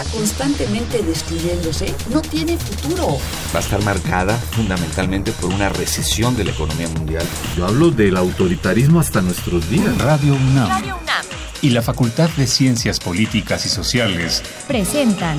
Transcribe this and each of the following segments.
está constantemente destruyéndose, no tiene futuro. Va a estar marcada fundamentalmente por una recesión de la economía mundial. Yo hablo del autoritarismo hasta nuestros días. Radio UNAM. Radio UNAM. Y la Facultad de Ciencias Políticas y Sociales presentan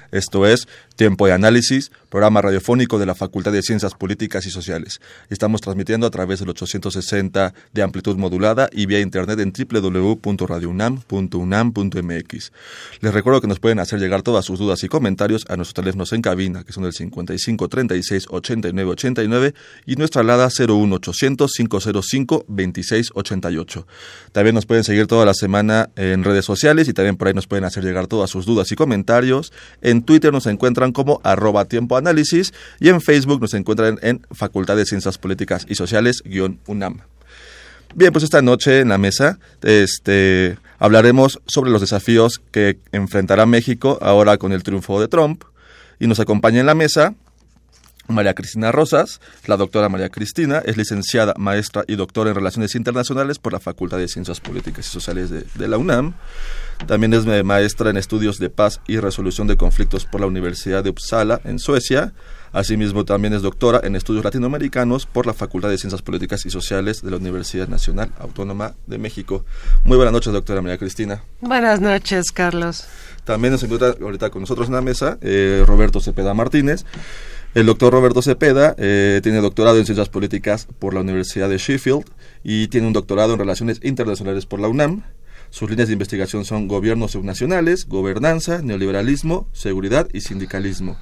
Esto es Tiempo de Análisis, programa radiofónico de la Facultad de Ciencias Políticas y Sociales. Estamos transmitiendo a través del 860 de amplitud modulada y vía internet en www.radiounam.unam.mx. Les recuerdo que nos pueden hacer llegar todas sus dudas y comentarios a nuestros teléfonos en cabina, que son el 55 36 89 89 y nuestra alada 01800 505 26 88. También nos pueden seguir toda la semana en redes sociales y también por ahí nos pueden hacer llegar todas sus dudas y comentarios. En Twitter nos encuentran como arroba tiempo análisis y en Facebook nos encuentran en Facultad de Ciencias Políticas y Sociales UNAM. Bien, pues esta noche en la mesa este, hablaremos sobre los desafíos que enfrentará México ahora con el triunfo de Trump y nos acompaña en la mesa María Cristina Rosas. La doctora María Cristina es licenciada, maestra y doctora en Relaciones Internacionales por la Facultad de Ciencias Políticas y Sociales de, de, la UNAM. También es maestra en Estudios de Paz y Resolución de Conflictos por la Universidad de Uppsala, en Suecia. Asimismo, también es doctora en Estudios Latinoamericanos por la Facultad de Ciencias Políticas y Sociales de la Universidad Nacional Autónoma de México. Muy buenas noches, doctora María Cristina. Buenas noches, Carlos. También nos encuentra ahorita con nosotros en la mesa eh, Roberto Cepeda Martínez. El doctor Roberto Cepeda eh, tiene doctorado en Ciencias Políticas por la Universidad de Sheffield y tiene un doctorado en Relaciones Internacionales por la UNAM. Sus líneas de investigación son gobiernos subnacionales, gobernanza, neoliberalismo, seguridad y sindicalismo.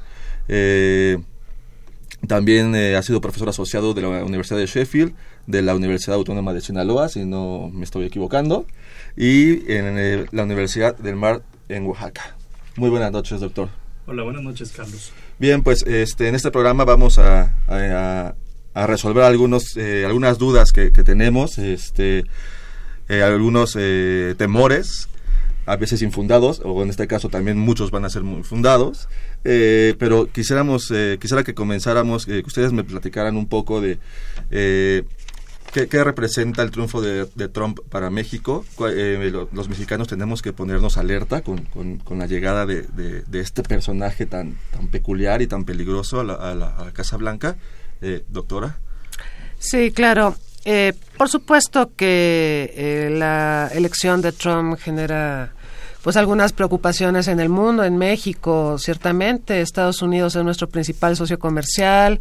Eh, también eh, ha sido profesor asociado de la Universidad de Sheffield, de la Universidad Autónoma de Sinaloa, si no me estoy equivocando, y en eh, la Universidad del Mar en Oaxaca. Muy buenas noches, doctor. Hola, buenas noches, Carlos. Bien, pues este, en este programa vamos a, a, resolver algunos, eh, algunas dudas que, tenemos, este, eh, algunos eh, temores, a veces infundados, o en este caso también muchos van a ser muy fundados, pero quisiéramos, quisiera que comenzáramos, que ustedes me platicaran un poco de ¿Qué, ¿Qué, representa el triunfo de, Trump para México? Eh, lo, los mexicanos tenemos que ponernos alerta con, con, la llegada de, este personaje tan, tan peculiar y tan peligroso a la, a la, a la Casa Blanca. Eh, doctora. Sí, claro. Eh, por supuesto que eh, la elección de Trump genera pues algunas preocupaciones en el mundo, en México, ciertamente. Estados Unidos es nuestro principal socio comercial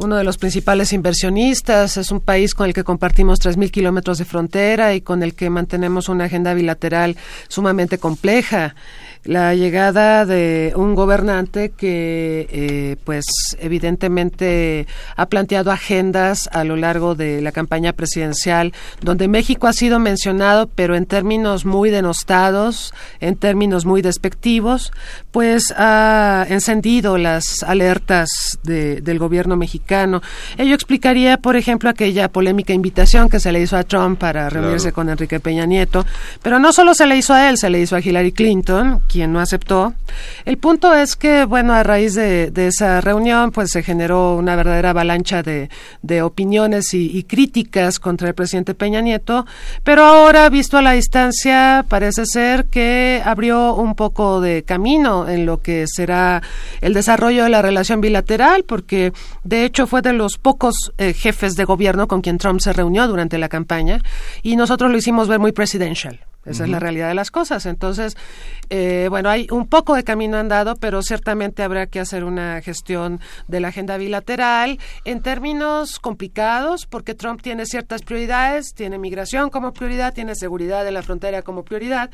uno de los principales inversionistas, es un país con el que compartimos 3.000 kilómetros de frontera y con el que mantenemos una agenda bilateral sumamente compleja la llegada de un gobernante que, eh, pues, evidentemente ha planteado agendas a lo largo de la campaña presidencial, donde México ha sido mencionado, pero en términos muy denostados, en términos muy despectivos, pues ha encendido las alertas de, del gobierno mexicano. Ello explicaría, por ejemplo, aquella polémica invitación que se le hizo a Trump para reunirse claro. con Enrique Peña Nieto, pero no solo se le hizo a él, se le hizo a Hillary Clinton, quien no aceptó. El punto es que, bueno, a raíz de, esa reunión, pues se generó una verdadera avalancha de, opiniones y, críticas contra el presidente Peña Nieto, pero ahora, visto a la distancia, parece ser que abrió un poco de camino en lo que será el desarrollo de la relación bilateral, porque de hecho fue de los pocos eh, jefes de gobierno con quien Trump se reunió durante la campaña y nosotros lo hicimos ver muy presidential. Esa uh -huh. es la realidad de las cosas. Entonces, eh, bueno, hay un poco de camino andado, pero ciertamente habrá que hacer una gestión de la agenda bilateral en términos complicados, porque Trump tiene ciertas prioridades, tiene migración como prioridad, tiene seguridad de la frontera como prioridad,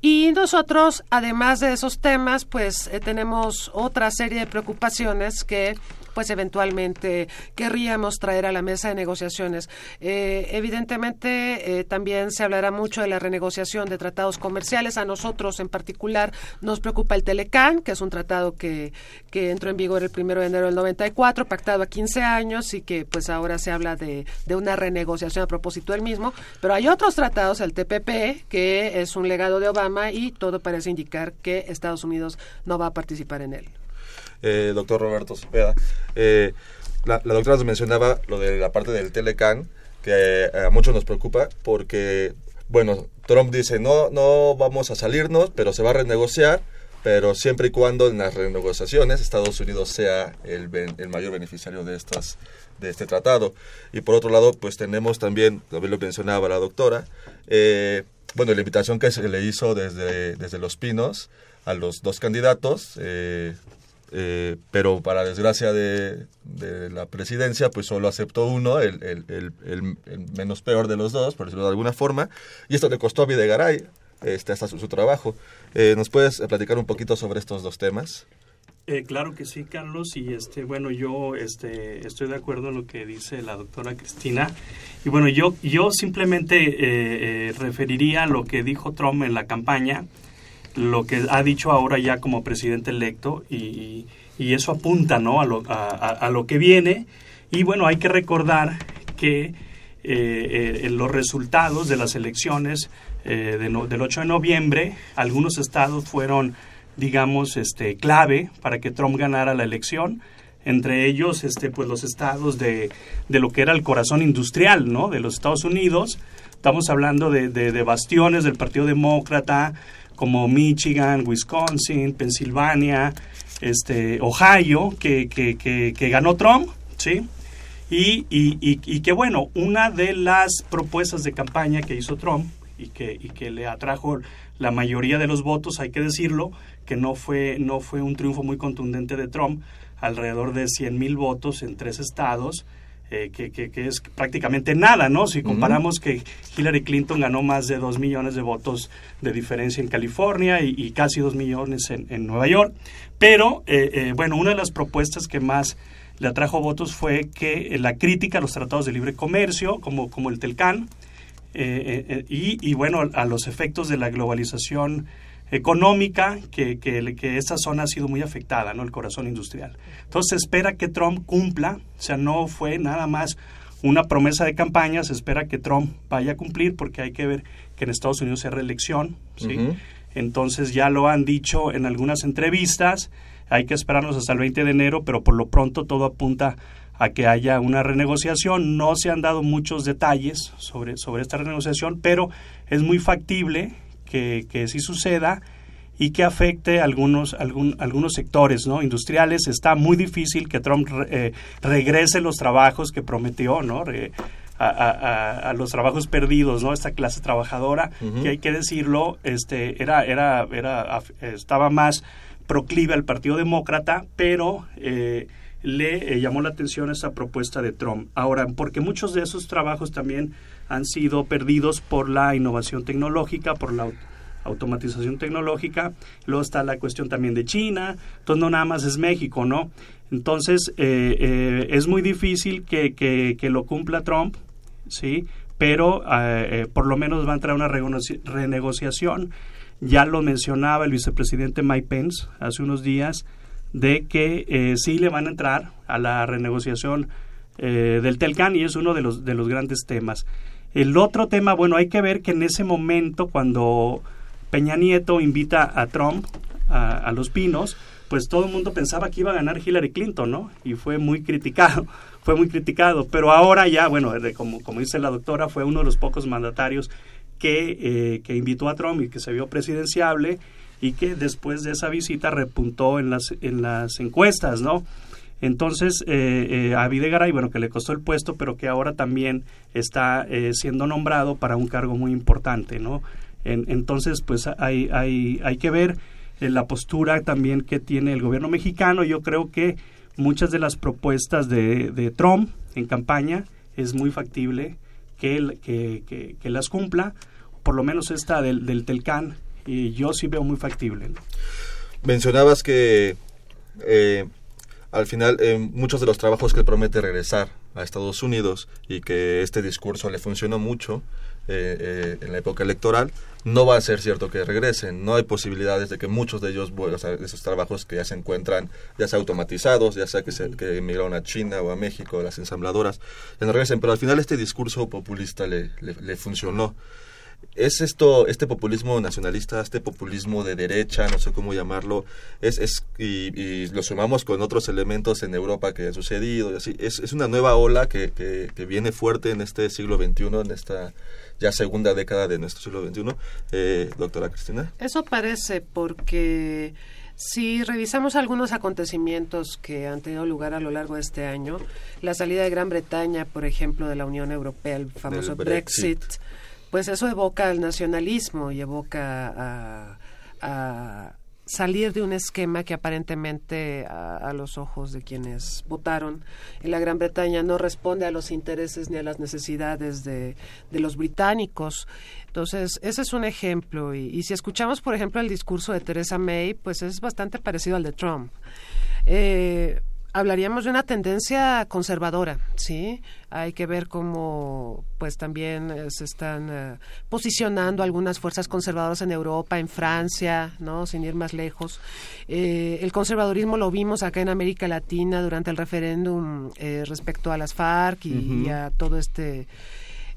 y nosotros, además de esos temas, pues eh, tenemos otra serie de preocupaciones que pues eventualmente querríamos traer a la mesa de negociaciones. Eh, evidentemente, eh, también se hablará mucho de la renegociación de tratados comerciales. A nosotros, en particular, nos preocupa el Telecán, que es un tratado que, que entró en vigor el primero de enero del 94, pactado a 15 años y que pues ahora se habla de, de una renegociación a propósito del mismo. Pero hay otros tratados, el TPP, que es un legado de Obama y todo parece indicar que Estados Unidos no va a participar en él. Eh, doctor Roberto Cepeda, eh, la, la, doctora nos mencionaba lo de la parte del Telecan, que a muchos nos preocupa porque, bueno, Trump dice, no, no vamos a salirnos, pero se va a renegociar, pero siempre y cuando en las renegociaciones Estados Unidos sea el, el mayor beneficiario de estas de este tratado. Y por otro lado, pues tenemos también, también lo mencionaba la doctora, eh, bueno, la invitación que se le hizo desde, desde Los Pinos a los dos candidatos, eh, eh, pero para desgracia de, de, la presidencia, pues solo aceptó uno, el, el, el, menos peor de los dos, por decirlo de alguna forma, y esto le costó a Videgaray este, hasta su, su trabajo. Eh, ¿Nos puedes platicar un poquito sobre estos dos temas? Eh, claro que sí, Carlos, y este, bueno, yo este, estoy de acuerdo en lo que dice la doctora Cristina. Y bueno, yo, yo simplemente eh, eh, referiría a lo que dijo Trump en la campaña, lo que ha dicho ahora ya como presidente electo, y, y eso apunta ¿no? a, lo, a, lo que viene. Y bueno, hay que recordar que eh, los resultados de las elecciones del 8 de noviembre, algunos estados fueron digamos, este, clave para que Trump ganara la elección. Entre ellos, este, pues los estados de, de lo que era el corazón industrial, ¿no? De los Estados Unidos. Estamos hablando de, de, bastiones del Partido Demócrata, como Michigan, Wisconsin, Pensilvania, este, Ohio, que, que, que, que ganó Trump, ¿sí? Y, y, y, y, que bueno, una de las propuestas de campaña que hizo Trump y que, y que le atrajo la mayoría de los votos, hay que decirlo, que no fue, no fue un triunfo muy contundente de Trump, alrededor de 100 mil votos en tres estados, eh, que, que, que, es prácticamente nada, ¿no? Si comparamos uh -huh. que Hillary Clinton ganó más de 2 millones de votos de diferencia en California y, y casi 2 millones en, en, Nueva York. Pero, eh, eh, bueno, una de las propuestas que más le atrajo votos fue que la crítica a los tratados de libre comercio, como, como el TELCAN, y, y, bueno, a los efectos de la globalización económica que, que, que, esta zona ha sido muy afectada, ¿no? El corazón industrial. Entonces se espera que Trump cumpla, o sea, no fue nada más una promesa de campaña, se espera que Trump vaya a cumplir porque hay que ver que en Estados Unidos hay reelección, ¿sí? Uh -huh. Entonces ya lo han dicho en algunas entrevistas, hay que esperarnos hasta el 20 de enero, pero por lo pronto todo apunta a que haya una renegociación. No se han dado muchos detalles sobre, sobre esta renegociación, pero es muy factible que, que sí suceda y que afecte algunos, algún, algunos sectores ¿no? industriales. Está muy difícil que Trump eh, regrese los trabajos que prometió, ¿no? Re, a, a, a, los trabajos perdidos, ¿no? Esta clase trabajadora, uh -huh. que hay que decirlo, este, era, era, era, estaba más proclive al Partido Demócrata, pero eh, le eh, llamó la atención esa propuesta de Trump. Ahora, porque muchos de esos trabajos también han sido perdidos por la innovación tecnológica, por la automatización tecnológica, luego está la cuestión también de China, entonces no nada más es México, ¿no? Entonces eh, eh, es muy difícil que, que, que, lo cumpla Trump, ¿sí? Pero eh, por lo menos va a entrar una renegociación. Ya lo mencionaba el vicepresidente Mike Pence hace unos días, de que sí le van a entrar a la renegociación del Telcan y es uno de los, de los grandes temas. El otro tema, bueno, hay que ver que en ese momento, cuando Peña Nieto invita a Trump a, a, Los Pinos, pues todo el mundo pensaba que iba a ganar Hillary Clinton, ¿no? Y fue muy criticado, fue muy criticado. Pero ahora ya, bueno, como, como dice la doctora, fue uno de los pocos mandatarios que, eh, que invitó a Trump y que se vio presidenciable y que después de esa visita repuntó en las, en las encuestas, ¿no? Entonces, eh, eh, a Videgaray, bueno, que le costó el puesto, pero que ahora también está eh, siendo nombrado para un cargo muy importante, ¿no? En, entonces, pues hay, hay, hay que ver eh, la postura también que tiene el gobierno mexicano. Yo creo que muchas de las propuestas de, de Trump en campaña es muy factible que, que, que, que, las cumpla, por lo menos esta del, del Telcán, y yo sí veo muy factible. Mencionabas que eh, al final eh, muchos de los trabajos que promete regresar a Estados Unidos y que este discurso le funcionó mucho eh, eh, en la época electoral, no va a ser cierto que regresen. No hay posibilidades de que muchos de ellos, o sea, de esos trabajos que ya se encuentran, ya sea automatizados, ya sea que, se, que emigraron a China o a México, las ensambladoras, ya no regresen. Pero al final este discurso populista le funcionó es esto, este populismo nacionalista, este populismo de derecha, no sé cómo llamarlo, es, es y, y lo sumamos con otros elementos en Europa que han sucedido, y así, es, es una nueva ola que, que, que, viene fuerte en este siglo XXI, en esta ya segunda década de nuestro siglo XXI. Eh, doctora Cristina. Eso parece porque... Si revisamos algunos acontecimientos que han tenido lugar a lo largo de este año, la salida de Gran Bretaña, por ejemplo, de la Unión Europea, el famoso Brexit pues eso evoca el nacionalismo y evoca a, salir de un esquema que aparentemente a, los ojos de quienes votaron en la Gran Bretaña no responde a los intereses ni a las necesidades de, de los británicos. Entonces, ese es un ejemplo. Y, y, si escuchamos, por ejemplo, el discurso de Theresa May, pues es bastante parecido al de Trump. Eh, hablaríamos de una tendencia conservadora, ¿sí? Hay que ver cómo, pues también eh, se están eh, posicionando algunas fuerzas conservadoras en Europa, en Francia, ¿no? Sin ir más lejos. Eh, el conservadurismo lo vimos acá en América Latina durante el referéndum eh, respecto a las FARC y, uh -huh. y a todo este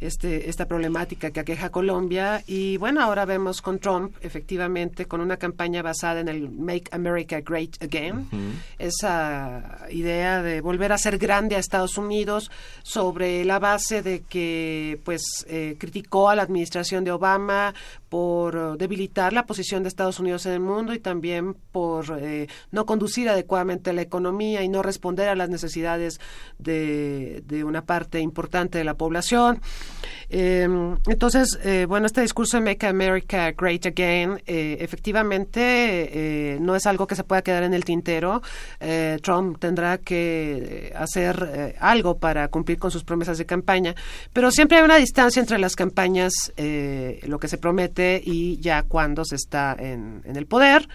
este, esta problemática que aqueja a Colombia. Y bueno, ahora vemos con Trump, efectivamente, con una campaña basada en el Make America Great Again, uh -huh. esa idea de volver a ser grande a Estados Unidos sobre la base de que pues eh, criticó a la administración de Obama por debilitar la posición de Estados Unidos en el mundo y también por eh, no conducir adecuadamente la economía y no responder a las necesidades de, una parte importante de la población. Eh, entonces, eh, bueno, este discurso de Make America Great Again, eh, efectivamente, eh, no es algo que se pueda quedar en el tintero. Eh, Trump tendrá que hacer eh, algo para cumplir con sus promesas de campaña, pero siempre hay una distancia entre las campañas, lo que se promete y ya cuando se está en, en el poder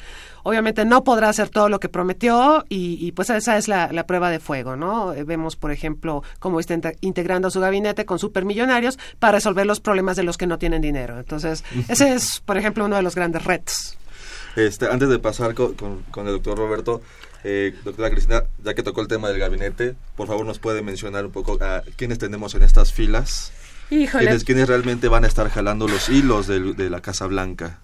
obviamente no podrá hacer todo lo que prometió y, y pues esa es la, la, prueba de fuego, ¿no? Eh, vemos, por ejemplo, cómo está integrando su gabinete con supermillonarios para resolver los problemas de los que no tienen dinero. Entonces, ese es, por ejemplo, uno de los grandes retos. Este, antes de pasar con, con, con el doctor Roberto, eh, doctora Cristina, ya que tocó el tema del gabinete, por favor nos puede mencionar un poco a quiénes tenemos en estas filas. Híjole. ¿Quiénes, quiénes realmente van a estar jalando los hilos de, de la Casa Blanca?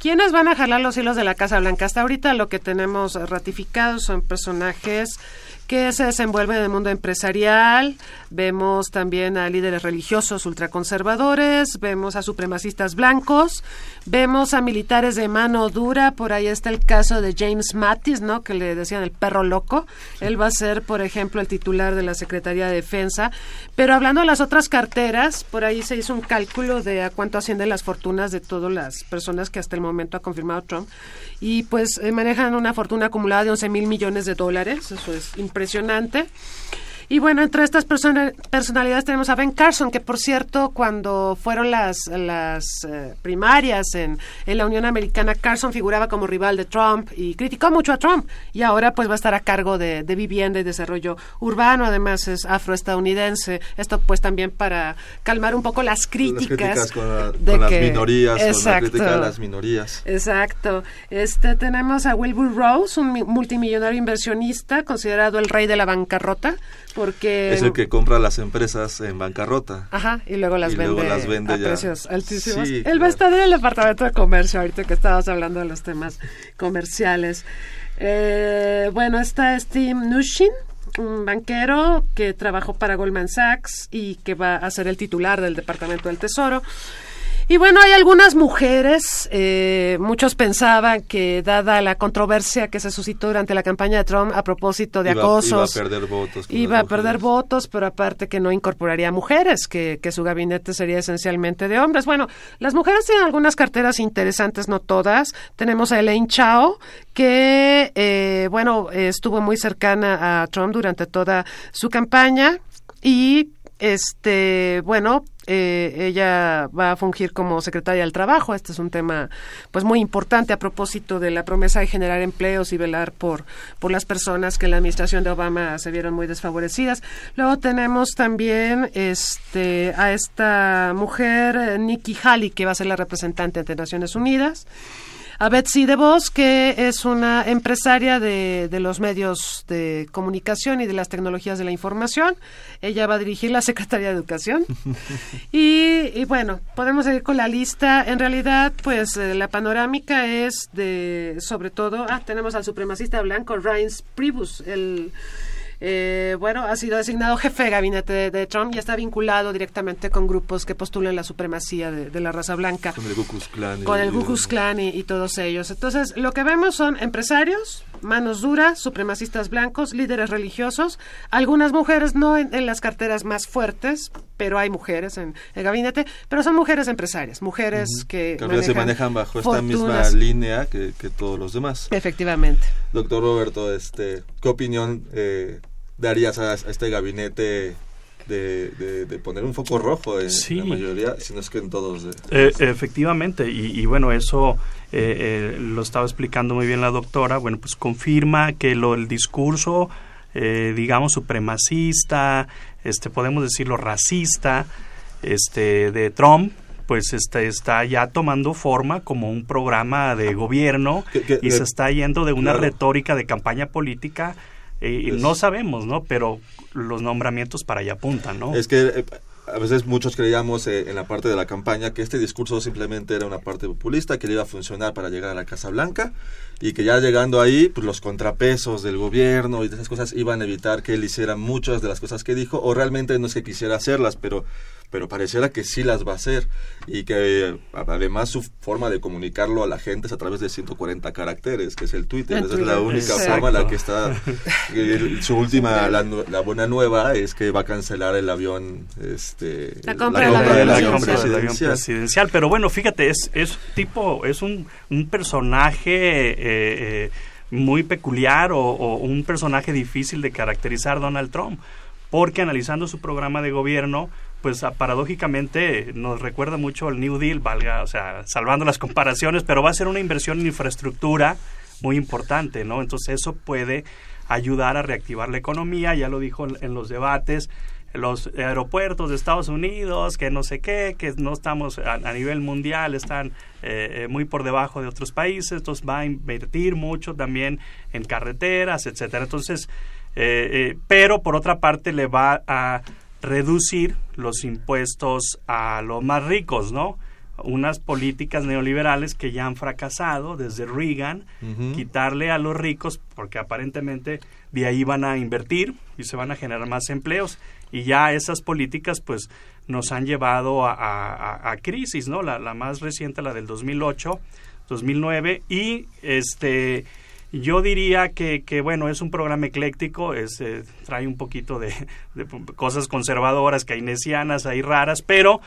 ¿Quiénes van a jalar los hilos de la Casa Blanca? Hasta ahorita lo que tenemos ratificados son personajes que se desenvuelven en el mundo empresarial, vemos también a líderes religiosos ultraconservadores, vemos a supremacistas blancos, vemos a militares de mano dura, por ahí está el caso de James Mattis, ¿no? que le decían el perro loco, él va a ser, por ejemplo, el titular de la Secretaría de Defensa, pero hablando de las otras carteras, por ahí se hizo un cálculo de a cuánto ascienden las fortunas de todas las personas que hasta el momento ha confirmado Trump, y pues eh, manejan una fortuna acumulada de 11 mil millones de dólares, eso es impresionante. Y bueno, entre estas person personalidades tenemos a Ben Carson, que por cierto, cuando fueron las, las eh, primarias en, en, la Unión Americana, Carson figuraba como rival de Trump y criticó mucho a Trump. Y ahora pues va a estar a cargo de, de vivienda y desarrollo urbano, además es afroestadounidense. Esto pues también para calmar un poco las críticas. Las críticas con, la, de con que, las minorías, exacto, con la crítica a las minorías. Exacto. Este, tenemos a Wilbur Rose, un multimillonario inversionista, considerado el rey de la bancarrota porque es el que compra las empresas en bancarrota ajá y luego las, y vende, luego las vende a ya. precios altísimos sí, él claro. va a estar en el departamento de comercio ahorita que estábamos hablando de los temas comerciales eh, bueno está Steve Nushin un banquero que trabajó para Goldman Sachs y que va a ser el titular del Departamento del Tesoro. Y bueno, hay algunas mujeres, eh, muchos pensaban que dada la controversia que se suscitó durante la campaña de Trump a propósito de iba, acosos, iba a perder votos. Iba a perder votos, pero aparte que no incorporaría mujeres, que, que, su gabinete sería esencialmente de hombres. Bueno, las mujeres tienen algunas carteras interesantes, no todas. Tenemos a Elaine Chao, que, eh, bueno, estuvo muy cercana a Trump durante toda su campaña y este, bueno, eh, ella va a fungir como secretaria del Trabajo. Este es un tema, pues, muy importante a propósito de la promesa de generar empleos y velar por, por las personas que en la administración de Obama se vieron muy desfavorecidas. Luego tenemos también, este, a esta mujer, Nikki Haley, que va a ser la representante ante Naciones Unidas a Betsy DeVos, que es una empresaria de, de, los medios de comunicación y de las tecnologías de la información. Ella va a dirigir la Secretaría de Educación. y, y, bueno, podemos seguir con la lista. En realidad, pues eh, la panorámica es de, sobre todo, ah, tenemos al supremacista blanco Reince Priebus, el eh, bueno, ha sido designado jefe de gabinete de, Trump y está vinculado directamente con grupos que postulan la supremacía de, la raza blanca. Con el Ku Klux Klan. Con el Ku Klux Klan y, todos ellos. Entonces, lo que vemos son empresarios, manos duras, supremacistas blancos, líderes religiosos, algunas mujeres no en, las carteras más fuertes, pero hay mujeres en el gabinete, pero son mujeres empresarias, mujeres que, manejan se manejan bajo esta misma línea que, todos los demás. Efectivamente. Doctor Roberto, este, ¿qué opinión eh, darías a, este gabinete de, poner un foco rojo en la mayoría, si no es que en todos. Eh, efectivamente, y, bueno, eso eh, lo estaba explicando muy bien la doctora, bueno, pues confirma que lo, el discurso, digamos, supremacista, este, podemos decirlo racista, este, de Trump, pues este, está ya tomando forma como un programa de gobierno y se está yendo de una retórica de campaña política y no sabemos, ¿no? Pero los nombramientos para allá apuntan, ¿no? Es que eh, a veces muchos creíamos eh, en la parte de la campaña que este discurso simplemente era una parte populista que le iba a funcionar para llegar a la Casa Blanca y que ya llegando ahí, pues los contrapesos del gobierno y de esas cosas iban a evitar que él hiciera muchas de las cosas que dijo o realmente no es que quisiera hacerlas, pero pero pareciera que sí las va a hacer y que además su forma de comunicarlo a la gente es a través de 140 caracteres, que es el Twitter. Esa es la única forma en la que está. su última, la, buena nueva es que va a cancelar el avión. Este, la compra, del avión, presidencial. Pero bueno, fíjate, es, es tipo, es un, un personaje. Eh, eh, muy peculiar o, o un personaje difícil de caracterizar Donald Trump, porque analizando su programa de gobierno, pues paradójicamente nos recuerda mucho al New Deal, valga, o sea, salvando las comparaciones, pero va a ser una inversión en infraestructura muy importante, ¿no? Entonces eso puede ayudar a reactivar la economía, ya lo dijo en, los debates, los aeropuertos de Estados Unidos, que no sé qué, que no estamos a, nivel mundial, están eh, eh, muy por debajo de otros países, entonces va a invertir mucho también en carreteras, etcétera. Entonces, eh, pero por otra parte le va a reducir los impuestos a los más ricos, ¿no? Unas políticas neoliberales que ya han fracasado desde Reagan, quitarle a los ricos, porque aparentemente de ahí van a invertir y se van a generar más empleos. Y ya esas políticas, pues, nos han llevado a, crisis, ¿no? La, la, más reciente, la del 2008, 2009, y este yo diría que, que, bueno, es un programa ecléctico, es, eh, trae un poquito de, cosas conservadoras, keynesianas, ahí raras, pero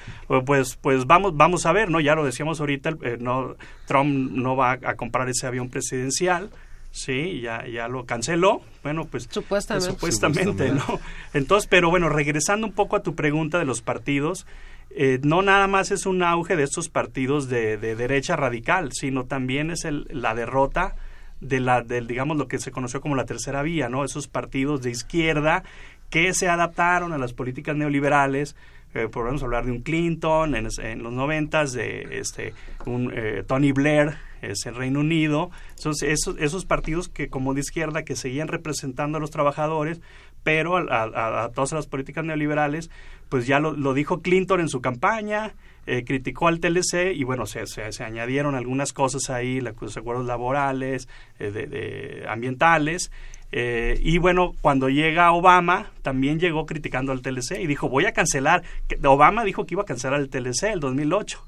pues, pues vamos, vamos a ver, ¿no? Ya lo decíamos ahorita, eh, no, Trump no va a, comprar ese avión presidencial, sí, ya, ya lo canceló, bueno, pues supuestamente, supuestamente, ¿no? Entonces, pero bueno, regresando un poco a tu pregunta de los partidos, eh, no nada más es un auge de estos partidos de, de derecha radical, sino también es el, la derrota de la del digamos lo que se conoció como la tercera vía, ¿no? Esos partidos de izquierda que se adaptaron a las políticas neoliberales, eh, podemos hablar de un Clinton en, los noventas, de este un eh, Tony Blair es el Reino Unido, esos, esos partidos que como de izquierda que seguían representando a los trabajadores, pero a, todas las políticas neoliberales, pues ya lo, lo dijo Clinton en su campaña, eh, criticó al TLC y bueno, se, se, añadieron algunas cosas ahí, los acuerdos laborales, eh, de, ambientales. Eh, y bueno, cuando llega Obama, también llegó criticando al TLC y dijo, voy a cancelar. Obama dijo que iba a cancelar el TLC el 2008,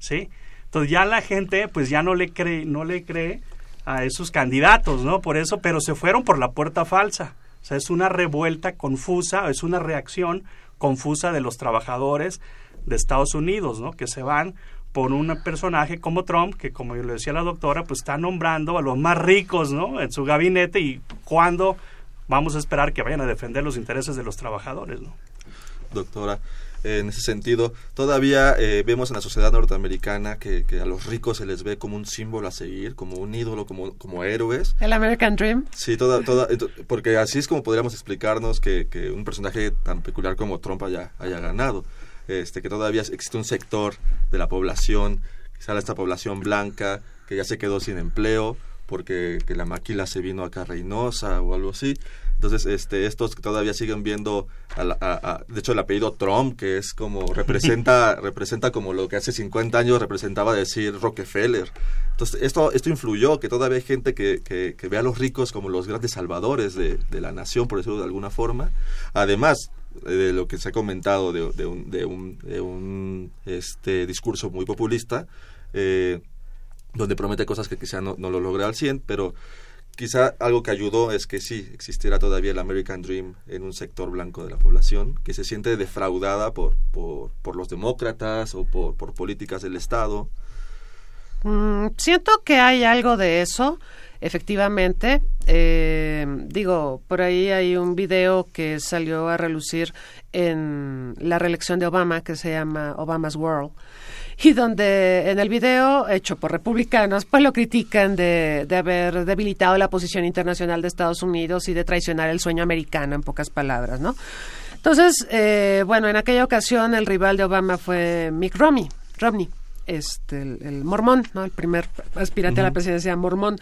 ¿sí? Entonces ya la gente pues ya no le cree, no le cree a esos candidatos, ¿no? Por eso, pero se fueron por la puerta falsa. O sea, es una revuelta confusa, es una reacción confusa de los trabajadores de Estados Unidos, ¿no? Que se van por un personaje como Trump, que como lo decía la doctora, pues está nombrando a los más ricos, ¿no? En su gabinete y cuándo vamos a esperar que vayan a defender los intereses de los trabajadores, ¿no? doctora. En ese sentido, todavía eh, vemos en la sociedad norteamericana que, que, a los ricos se les ve como un símbolo a seguir, como un ídolo, como, como héroes. El American Dream. Sí, toda, toda, porque así es como podríamos explicarnos que, que un personaje tan peculiar como Trump haya, haya ganado. Este, que todavía existe un sector de la población, quizá esta población blanca, que ya se quedó sin empleo porque que la maquila se vino acá a Reynosa o algo así. Entonces, este, estos que todavía siguen viendo, a a, de hecho, el apellido Trump, que es como, representa, representa como lo que hace 50 años representaba decir Rockefeller. Entonces, esto, esto influyó, que todavía hay gente que, que, que ve a los ricos como los grandes salvadores de, de la nación, por decirlo de alguna forma. Además, de lo que se ha comentado de, un, de un, de un este, discurso muy populista, eh, donde promete cosas que quizá no, no lo logra al 100, pero quizá algo que ayudó es que sí existiera todavía el American Dream en un sector blanco de la población, que se siente defraudada por, por, por los demócratas o por, por políticas del Estado. Mm, siento que hay algo de eso, efectivamente. Eh, digo, por ahí hay un video que salió a relucir en la reelección de Obama que se llama Obama's World y donde en el video hecho por republicanos pues lo critican de, de haber debilitado la posición internacional de Estados Unidos y de traicionar el sueño americano en pocas palabras, ¿no? Entonces, eh, bueno, en aquella ocasión el rival de Obama fue Mick Romney, Romney este, el, mormón, ¿no? El primer aspirante a la presidencia mormón.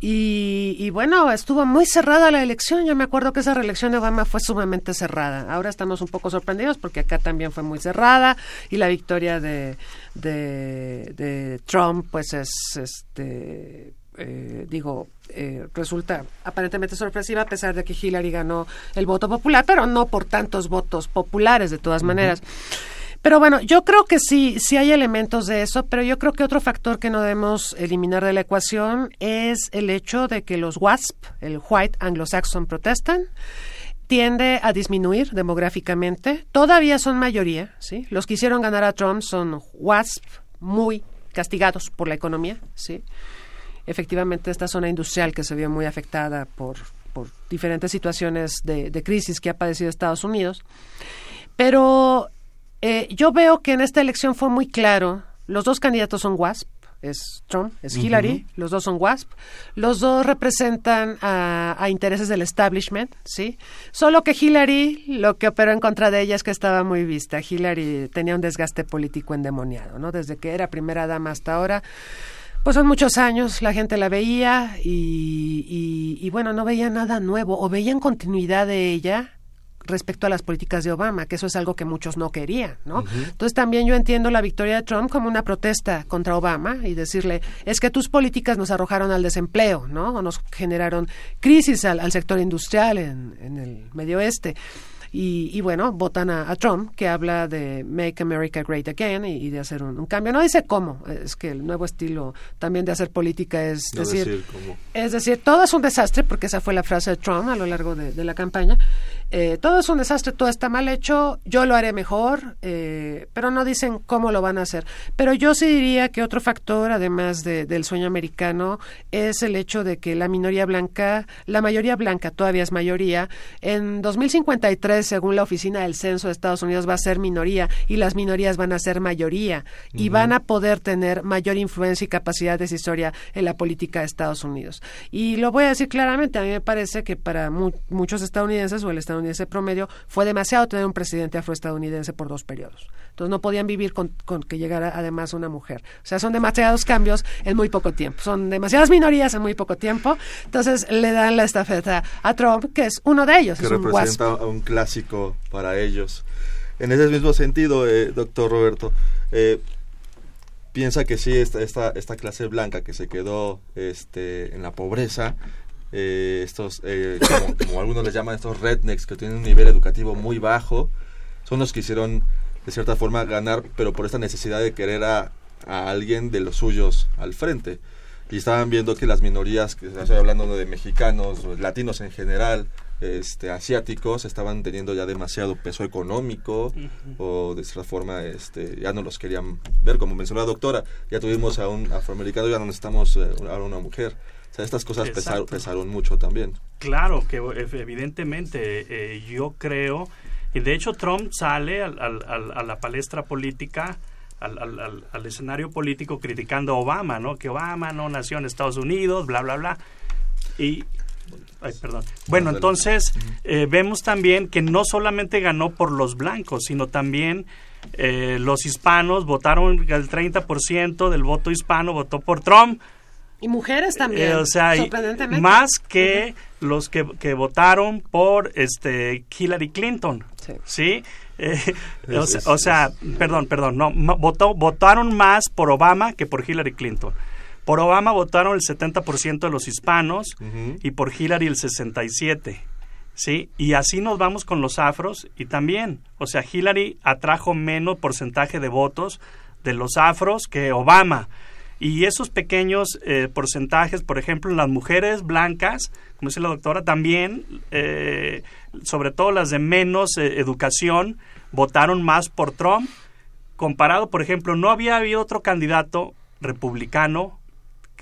Y, y, bueno, estuvo muy cerrada la elección. Yo me acuerdo que esa reelección de Obama fue sumamente cerrada. Ahora estamos un poco sorprendidos porque acá también fue muy cerrada y la victoria de, de, de Trump, pues es, este, eh, digo, eh, resulta aparentemente sorpresiva a pesar de que Hillary ganó el voto popular, pero no por tantos votos populares de todas maneras. Pero bueno, yo creo que sí, sí hay elementos de eso, pero yo creo que otro factor que no debemos eliminar de la ecuación es el hecho de que los WASP, el White Anglo-Saxon Protestant, tiende a disminuir demográficamente. Todavía son mayoría, ¿sí? Los que hicieron ganar a Trump son WASP muy castigados por la economía, ¿sí? Efectivamente, esta zona industrial que se vio muy afectada por, por diferentes situaciones de, de crisis que ha padecido Estados Unidos. Pero eh, yo veo que en esta elección fue muy claro, los dos candidatos son WASP, es Trump, es Hillary, los dos son WASP, los dos representan a, intereses del establishment, ¿sí? Solo que Hillary, lo que operó en contra de ella es que estaba muy vista. Hillary tenía un desgaste político endemoniado, ¿no? Desde que era primera dama hasta ahora. Pues son muchos años, la gente la veía y, y, y bueno, no veía nada nuevo o veían continuidad de ella respecto a las políticas de Obama, que eso es algo que muchos no querían, ¿no? Entonces también yo entiendo la victoria de Trump como una protesta contra Obama y decirle, es que tus políticas nos arrojaron al desempleo, ¿no? O nos generaron crisis al, sector industrial en, en el medio oeste. Y, bueno, votan a, Trump, que habla de Make America Great Again y, de hacer un, cambio. No dice cómo, es que el nuevo estilo también de hacer política es decir, es decir, todo es un desastre, porque esa fue la frase de Trump a lo largo de, la campaña. Eh, todo es un desastre, todo está mal hecho, yo lo haré mejor, eh, pero no dicen cómo lo van a hacer. Pero yo sí diría que otro factor, además del sueño americano, es el hecho de que la minoría blanca, la mayoría blanca todavía es mayoría. En 2053 según la Oficina del Censo de Estados Unidos, va a ser minoría y las minorías van a ser mayoría y van a poder tener mayor influencia y capacidad decisoria en la política de Estados Unidos. Y lo voy a decir claramente, a mí me parece que para muchos estadounidenses o el estadounidense promedio fue demasiado tener un presidente afroestadounidense por dos periodos. Entonces no podían vivir con, que llegara además una mujer. O sea, son demasiados cambios en muy poco tiempo. Son demasiadas minorías en muy poco tiempo. Entonces le dan la estafeta a Trump, que es uno de ellos. Que representa un, clásico para ellos. En ese mismo sentido, eh, doctor Roberto, eh, piensa que sí, esta, esta, esta clase blanca que se quedó este, en la pobreza, eh, estos, como, como, algunos les llaman, estos rednecks que tienen un nivel educativo muy bajo, son los que hicieron de cierta forma ganar, pero por esta necesidad de querer a, a alguien de los suyos al frente. Y estaban viendo que las minorías, que estoy hablando de mexicanos, latinos en general, este, asiáticos, estaban teniendo ya demasiado peso económico o de cierta forma este, ya no los querían ver. Como mencionó la doctora, ya tuvimos a un afroamericano, ya no necesitamos eh, ahora una mujer. O sea, estas cosas pesaron, pesaron mucho también. Claro, que evidentemente eh, yo creo Y de hecho Trump sale al, al, a la palestra política, al, al, escenario político criticando a Obama, ¿no? Que Obama no nació en Estados Unidos, bla, bla, bla. Y Ay, perdón. Bueno, entonces eh, vemos también que no solamente ganó por los blancos, sino también eh, los hispanos votaron, el 30% del voto hispano votó por Trump. Y mujeres también. Eh, o sea, más que los que, que, votaron por este Hillary Clinton. Sí. o, sea, perdón, perdón, no, votó, votaron más por Obama que por Hillary Clinton. Por Obama votaron el 70% de los hispanos y por Hillary el 67%. ¿sí? Y así nos vamos con los afros y también, o sea, Hillary atrajo menos porcentaje de votos de los afros que Obama. Y esos pequeños eh, porcentajes, por ejemplo, las mujeres blancas, como dice la doctora, también, eh, sobre todo las de menos eh, educación, votaron más por Trump. Comparado, por ejemplo, no había habido otro candidato republicano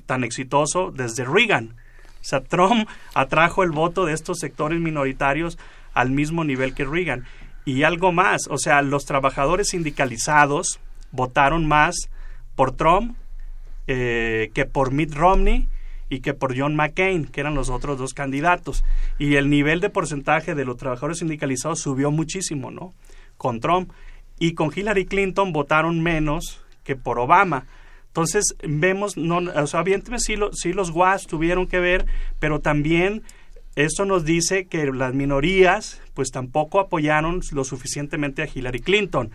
tan exitoso desde Reagan. O sea, Trump atrajo el voto de estos sectores minoritarios al mismo nivel que Reagan. Y algo más, o sea, los trabajadores sindicalizados votaron más por Trump eh, que por Mitt Romney y que por John McCain, que eran los otros dos candidatos. Y el nivel de porcentaje de los trabajadores sindicalizados subió muchísimo, ¿no? Con Trump. Y con Hillary Clinton votaron menos que por Obama. Entonces vemos, no, o sea, sí, sí los WAS tuvieron que ver, pero también esto nos dice que las minorías pues tampoco apoyaron lo suficientemente a Hillary Clinton.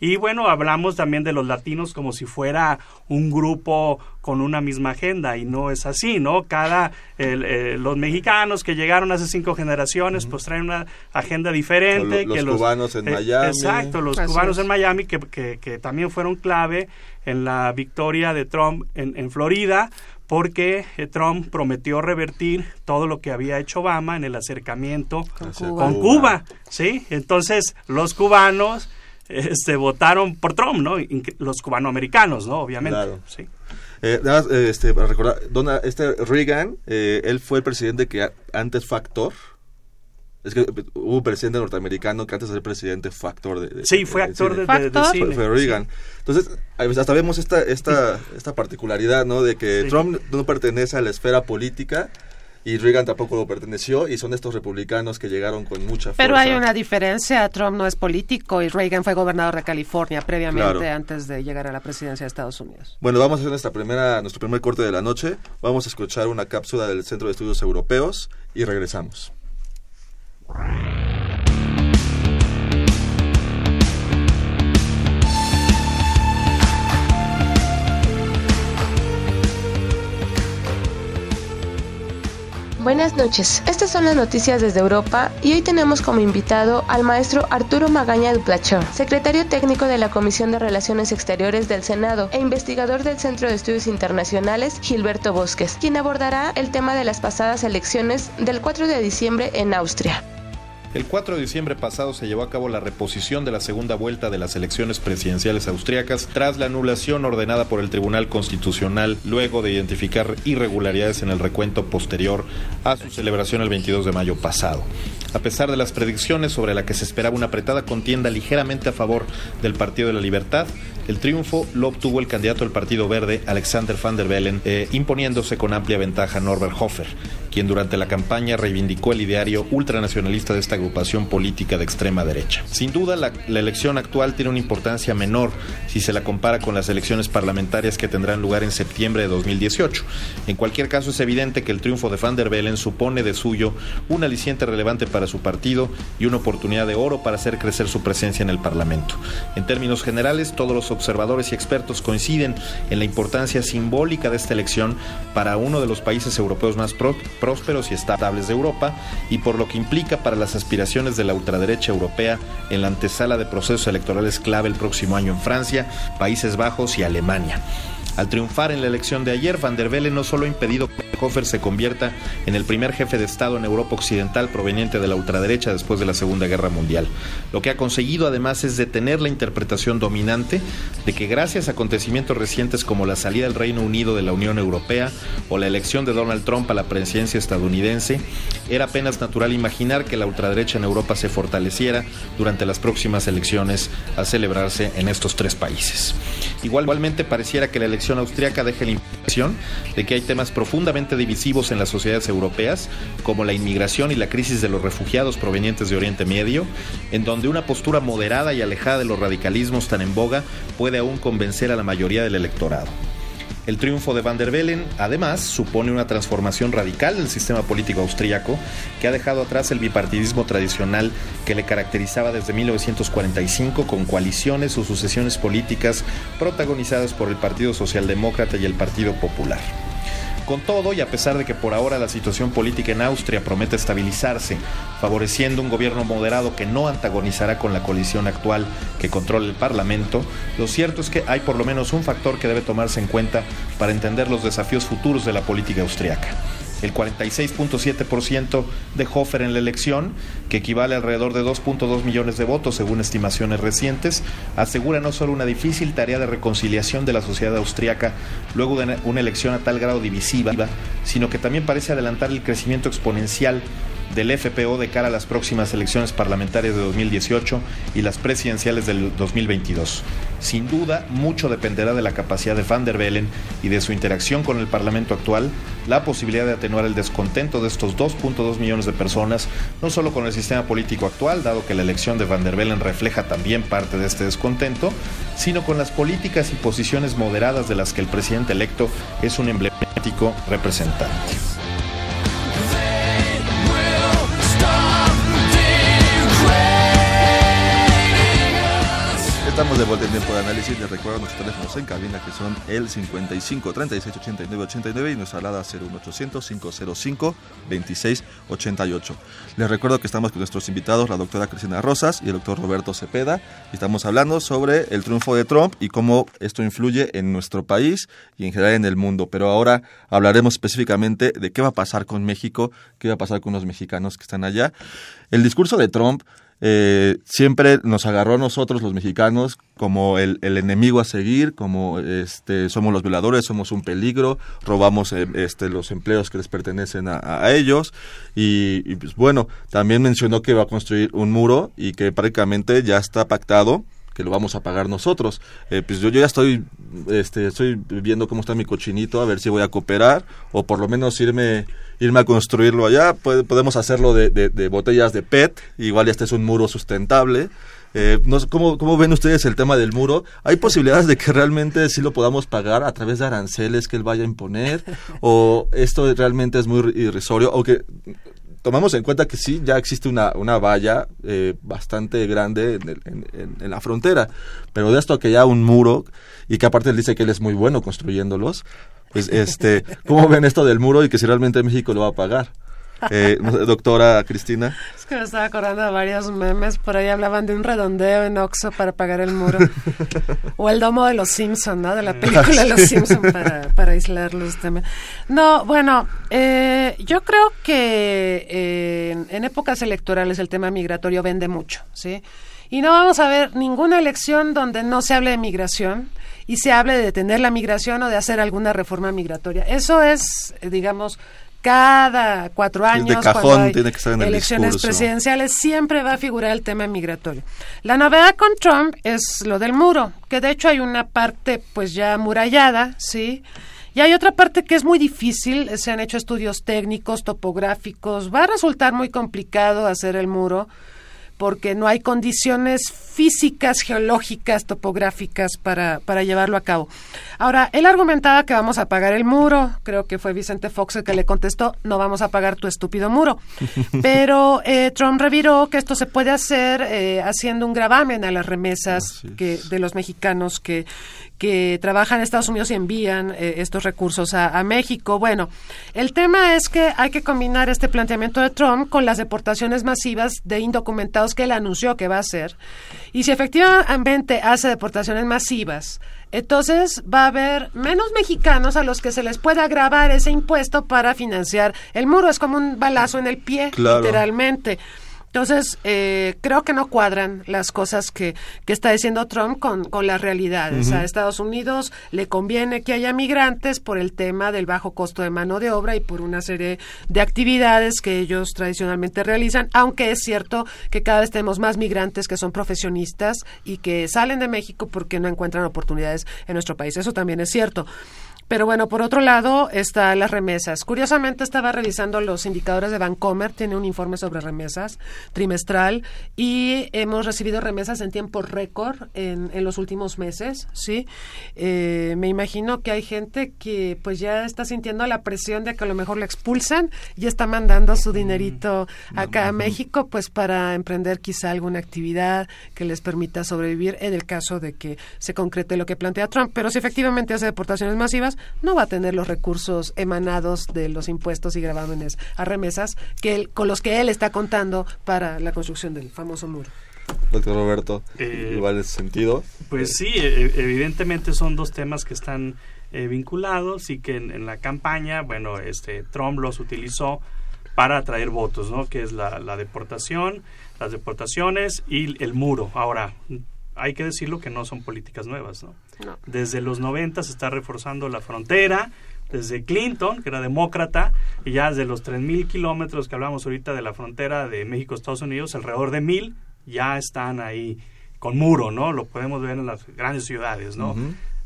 Y bueno, hablamos también de los latinos como si fuera un grupo con una misma agenda y no es así, ¿no? Cada, eh, los mexicanos que llegaron hace cinco generaciones pues traen una agenda diferente. Los, que cubanos en eh, Miami. Exacto, los cubanos en Miami que, que, que, también fueron clave en la victoria de Trump en, en Florida porque eh, Trump prometió revertir todo lo que había hecho Obama en el acercamiento con, Cuba. con Cuba, ¿sí? Entonces, los cubanos este, votaron por Trump, ¿no? Los cubanoamericanos, ¿no? Obviamente. Claro. Sí. Eh, eh, este, para recordar, este Reagan, eh, él fue el presidente que antes fue actor. Es que hubo un presidente norteamericano que antes de ser presidente fue actor de, Sí, fue actor de, cine. Fue, Reagan. Entonces, hasta vemos esta, esta, esta particularidad, ¿no? De que Trump no pertenece a la esfera política, y Reagan tampoco lo perteneció y son estos republicanos que llegaron con mucha fuerza. Pero hay una diferencia, Trump no es político y Reagan fue gobernador de California previamente antes de llegar a la presidencia de Estados Unidos. Bueno, vamos a hacer nuestra primera, nuestro primer corte de la noche, vamos a escuchar una cápsula del Centro de Estudios Europeos y regresamos. Buenas noches, estas son las noticias desde Europa y hoy tenemos como invitado al maestro Arturo Magaña Duplachón, secretario técnico de la Comisión de Relaciones Exteriores del Senado e investigador del Centro de Estudios Internacionales Gilberto Bosques, quien abordará el tema de las pasadas elecciones del 4 de diciembre en Austria. El 4 de diciembre pasado se llevó a cabo la reposición de la segunda vuelta de las elecciones presidenciales austriacas tras la anulación ordenada por el Tribunal Constitucional luego de identificar irregularidades en el recuento posterior a su celebración el 22 de mayo pasado. A pesar de las predicciones sobre la que se esperaba una apretada contienda ligeramente a favor del Partido de la Libertad, el triunfo lo obtuvo el candidato del Partido Verde, Alexander van der Bellen, eh, imponiéndose con amplia ventaja a Norbert Hofer, quien durante la campaña reivindicó el ideario ultranacionalista de esta agrupación política de extrema derecha. Sin duda, la, elección actual tiene una importancia menor si se la compara con las elecciones parlamentarias que tendrán lugar en septiembre de 2018. En cualquier caso, es evidente que el triunfo de van der Bellen supone de suyo un aliciente relevante para su partido y una oportunidad de oro para hacer crecer su presencia en el Parlamento. En términos generales, todos los observadores y expertos coinciden en la importancia simbólica de esta elección para uno de los países europeos más prósperos y estables de Europa y por lo que implica para las aspiraciones de la ultraderecha europea en la antesala de procesos electorales clave el próximo año en Francia, Países Bajos y Alemania. Al triunfar en la elección de ayer, Van der Bellen no solo ha impedido que Hofer se convierta en el primer jefe de Estado en Europa Occidental proveniente de la ultraderecha después de la Segunda Guerra Mundial. Lo que ha conseguido además es detener la interpretación dominante de que gracias a acontecimientos recientes como la salida del Reino Unido de la Unión Europea o la elección de Donald Trump a la presidencia estadounidense, era apenas natural imaginar que la ultraderecha en Europa se fortaleciera durante las próximas elecciones a celebrarse en estos tres países. Igualmente pareciera que la elección austriaca deje la impresión de que hay temas profundamente divisivos en las sociedades europeas, como la inmigración y la crisis de los refugiados provenientes de Oriente Medio, en donde una postura moderada y alejada de los radicalismos tan en boga puede aún convencer a la mayoría del electorado. El triunfo de Van der Bellen, además, supone una transformación radical del sistema político austríaco que ha dejado atrás el bipartidismo tradicional que le caracterizaba desde 1945 con coaliciones o sucesiones políticas protagonizadas por el Partido Socialdemócrata y el Partido Popular. Con todo, y a pesar de que por ahora la situación política en Austria promete estabilizarse, favoreciendo un gobierno moderado que no antagonizará con la coalición actual que controla el Parlamento, lo cierto es que hay por lo menos un factor que debe tomarse en cuenta para entender los desafíos futuros de la política austriaca el 46.7% de Hofer en la elección, que equivale a alrededor de 2.2 millones de votos según estimaciones recientes, asegura no solo una difícil tarea de reconciliación de la sociedad austriaca luego de una elección a tal grado divisiva, sino que también parece adelantar el crecimiento exponencial del FPO de cara a las próximas elecciones parlamentarias de 2018 y las presidenciales del 2022. Sin duda, mucho dependerá de la capacidad de Van der Bellen y de su interacción con el Parlamento actual, la posibilidad de atenuar el descontento de estos 2.2 millones de personas, no solo con el sistema político actual, dado que la elección de Van der Bellen refleja también parte de este descontento, sino con las políticas y posiciones moderadas de las que el presidente electo es un emblemático representante. Estamos de vuelta en tiempo de análisis. Les recuerdo nuestros teléfonos en cabina que son el 55 36 89 89 y nuestra alada 01800 505 26 88. Les recuerdo que estamos con nuestros invitados, la doctora Cristina Rosas y el doctor Roberto Cepeda. Y estamos hablando sobre el triunfo de Trump y cómo esto influye en nuestro país y en general en el mundo. Pero ahora hablaremos específicamente de qué va a pasar con México, qué va a pasar con los mexicanos que están allá. El discurso de Trump eh, siempre nos agarró a nosotros los mexicanos como el, enemigo a seguir, como este, somos los violadores, somos un peligro, robamos eh, este, los empleos que les pertenecen a, ellos. Y, pues bueno, también mencionó que va a construir un muro y que prácticamente ya está pactado que lo vamos a pagar nosotros. Eh, pues yo, yo ya estoy, este, estoy viendo cómo está mi cochinito, a ver si voy a cooperar o por lo menos irme irme a construirlo allá. podemos hacerlo de, de, botellas de PET, igual este es un muro sustentable. Eh, no, ¿cómo, ¿Cómo ven ustedes el tema del muro? ¿Hay posibilidades de que realmente sí lo podamos pagar a través de aranceles que él vaya a imponer? ¿O esto realmente es muy irrisorio? ¿O que tomamos en cuenta que sí, ya existe una, una valla eh, bastante grande en, en, la frontera, pero de esto que ya un muro, y que aparte él dice que él es muy bueno construyéndolos, pues, este, ¿cómo ven esto del muro y que si realmente México lo va a pagar? Eh, doctora Cristina. Es que me estaba acordando de varios memes, por ahí hablaban de un redondeo en Oxo para pagar el muro. o el domo de los Simpson, ¿no? De la película de los Simpson para, para aislarlos también. No, bueno, eh, yo creo que eh, en épocas electorales el tema migratorio vende mucho, ¿sí? Y no vamos a ver ninguna elección donde no se hable de migración y se hable de detener la migración o de hacer alguna reforma migratoria. Eso es, eh, digamos, cada cuatro años, cuando tiene que estar en elecciones presidenciales, siempre va a figurar el tema migratorio. La novedad con Trump es lo del muro, que de hecho hay una parte pues ya amurallada, ¿sí? Y hay otra parte que es muy difícil, se han hecho estudios técnicos, topográficos, va a resultar muy complicado hacer el muro porque no hay condiciones físicas, geológicas, topográficas para, para llevarlo a cabo. Ahora, él argumentaba que vamos a pagar el muro, creo que fue Vicente Fox el que le contestó, no vamos a pagar tu estúpido muro. Pero eh, Trump reviró que esto se puede hacer eh, haciendo un gravamen a las remesas que, de los mexicanos que, que trabajan en Estados Unidos y envían eh, estos recursos a, México. Bueno, el tema es que hay que combinar este planteamiento de Trump con las deportaciones masivas de indocumentados que él anunció que va a hacer. Y si efectivamente hace deportaciones masivas, entonces va a haber menos mexicanos a los que se les pueda agravar ese impuesto para financiar el muro. Es como un balazo en el pie, literalmente. Entonces, eh, creo que no cuadran las cosas que, que está diciendo Trump con, con las realidades. A Estados Unidos le conviene que haya migrantes por el tema del bajo costo de mano de obra y por una serie de actividades que ellos tradicionalmente realizan, aunque es cierto que cada vez tenemos más migrantes que son profesionistas y que salen de México porque no encuentran oportunidades en nuestro país. Eso también es cierto. Pero bueno, por otro lado están las remesas. Curiosamente estaba revisando los indicadores de Bancomer, tiene un informe sobre remesas trimestral y hemos recibido remesas en tiempo récord en, en los últimos meses, ¿sí? Eh, me imagino que hay gente que pues ya está sintiendo la presión de que a lo mejor le expulsan y está mandando su dinerito acá a México pues para emprender quizá alguna actividad que les permita sobrevivir en el caso de que se concrete lo que plantea Trump. Pero si efectivamente hace deportaciones masivas, no va a tener los recursos emanados de los impuestos y gravámenes a remesas que él, con los que él está contando para la construcción del famoso muro. Doctor Roberto, Eh, igual ese sentido. Pues sí, e- evidentemente son dos temas que están eh, vinculados y que en, en la campaña, bueno, este Trump los utilizó para atraer votos, ¿no? Que es la, la deportación, las deportaciones y el muro. Ahora, hay que decirlo que no son políticas nuevas, ¿no? No. Desde los 90 se está reforzando la frontera, desde Clinton, que era demócrata, y ya desde los 3.000 kilómetros que hablamos ahorita de la frontera de México-Estados Unidos, alrededor de 1.000 ya están ahí con muro, ¿no? Lo podemos ver en las grandes ciudades, ¿no?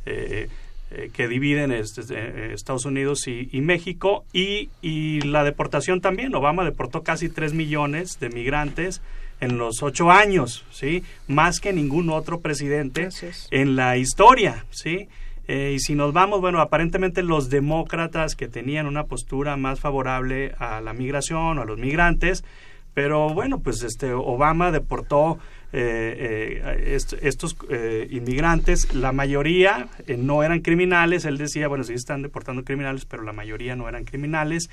Eh, eh, que dividen este, eh, Estados Unidos y, y México y, y la deportación también. Obama deportó casi 3 millones de migrantes en los ocho años, ¿sí? Más que ningún otro presidente en la historia, ¿sí? Eh, y si nos vamos, bueno, aparentemente los demócratas que tenían una postura más favorable a la migración o a los migrantes, pero bueno, pues este Obama deportó eh, eh, est- estos eh, inmigrantes, la mayoría eh, no eran criminales, él decía, bueno, sí están deportando criminales, pero la mayoría no eran criminales.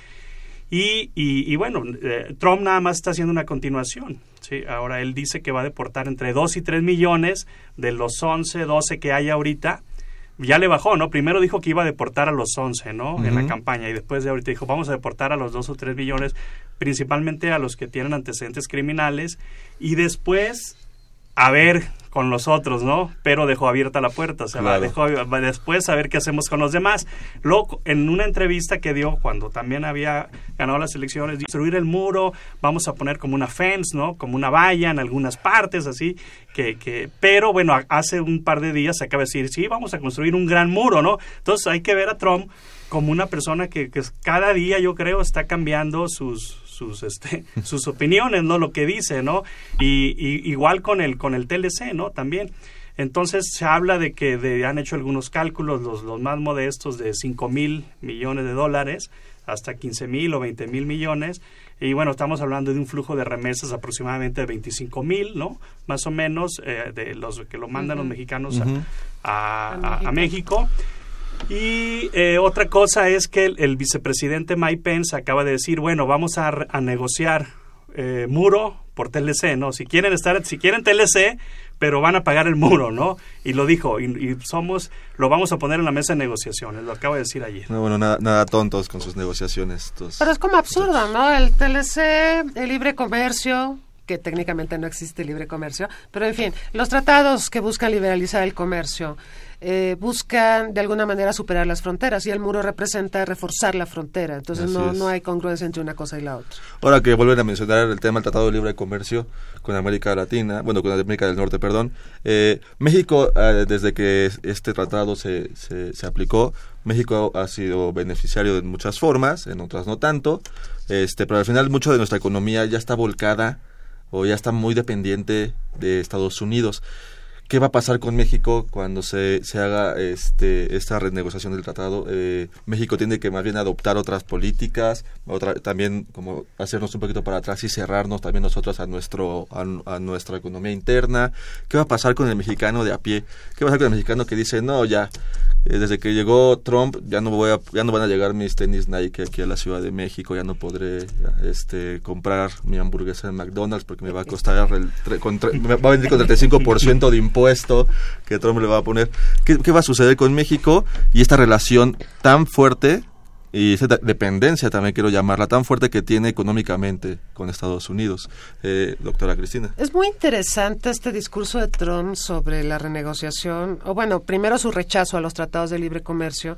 Y, y, y bueno, eh, Trump nada más está haciendo una continuación. ¿sí? Ahora él dice que va a deportar entre 2 y 3 millones de los 11, 12 que hay ahorita. Ya le bajó, ¿no? Primero dijo que iba a deportar a los 11, ¿no? En la campaña. Y después de ahorita dijo, vamos a deportar a los 2 o 3 millones, principalmente a los que tienen antecedentes criminales. Y después, a ver con los otros, ¿no? Pero dejó abierta la puerta, o sea, Claro. dejó después a ver qué hacemos con los demás. Luego, en una entrevista que dio cuando también había ganado las elecciones, destruir el muro, vamos a poner como una fence, ¿no? Como una valla en algunas partes, así, que, que pero bueno, hace un par de días se acaba de decir, sí, vamos a construir un gran muro, ¿no? Entonces hay que ver a Trump como una persona que, que cada día, yo creo, está cambiando sus sus este sus opiniones no lo que dice no y, y igual con el con el TLC no también. Entonces se habla de que de- han hecho algunos cálculos los, los más modestos de 5 mil millones de dólares hasta 15 mil o 20 mil millones. Y bueno estamos hablando de un flujo de remesas aproximadamente de 25 mil no más o menos eh, de los que lo mandan los mexicanos a- a México. Y eh, otra cosa es que el, el vicepresidente Mike Pence acaba de decir, bueno, vamos a, negociar eh, muro por TLC, ¿no? Si quieren estar, si quieren TLC, pero van a pagar el muro, ¿no? Y lo dijo, y, y somos, lo vamos a poner en la mesa de negociaciones, lo acaba de decir ayer. No, bueno, nada, nada tontos con sus negociaciones. estos- Pero es como absurdo, ¿no? El TLC, el libre comercio, que técnicamente no existe libre comercio, pero en fin, los tratados que buscan liberalizar el comercio eh, buscan de alguna manera superar las fronteras y el muro representa reforzar la frontera, entonces Así no, es. no hay congruencia entre una cosa y la otra. Ahora que vuelven a mencionar el tema del Tratado de Libre Comercio con América Latina, bueno, con América del Norte, perdón, eh, México, eh, desde que este tratado se, se, se aplicó, México ha sido beneficiario de muchas formas, en otras no tanto, este, pero al final mucho de nuestra economía ya está volcada o ya está muy dependiente de Estados Unidos. ¿Qué va a pasar con México cuando se, se haga este, esta renegociación del tratado? Eh, México tiene que más bien adoptar otras políticas, otra, también como hacernos un poquito para atrás y cerrarnos también nosotros a, nuestro, a, nuestra economía interna. ¿Qué va a pasar con el mexicano de a pie? ¿Qué va a pasar con el mexicano que dice, no, ya, eh, desde que llegó Trump ya no voy a, ya no van a llegar mis tenis Nike aquí a la Ciudad de México, ya no podré este comprar mi hamburguesa en McDonald's porque me va a costar el con me va a venir con 35% de impuesto que Trump le va a poner. ¿Qué, va a suceder con México y esta relación tan fuerte y esa dependencia también quiero llamarla tan fuerte que tiene económicamente con Estados Unidos. Eh, doctora Cristina. Es muy interesante este discurso de Trump sobre la renegociación, o bueno, primero su rechazo a los tratados de libre comercio,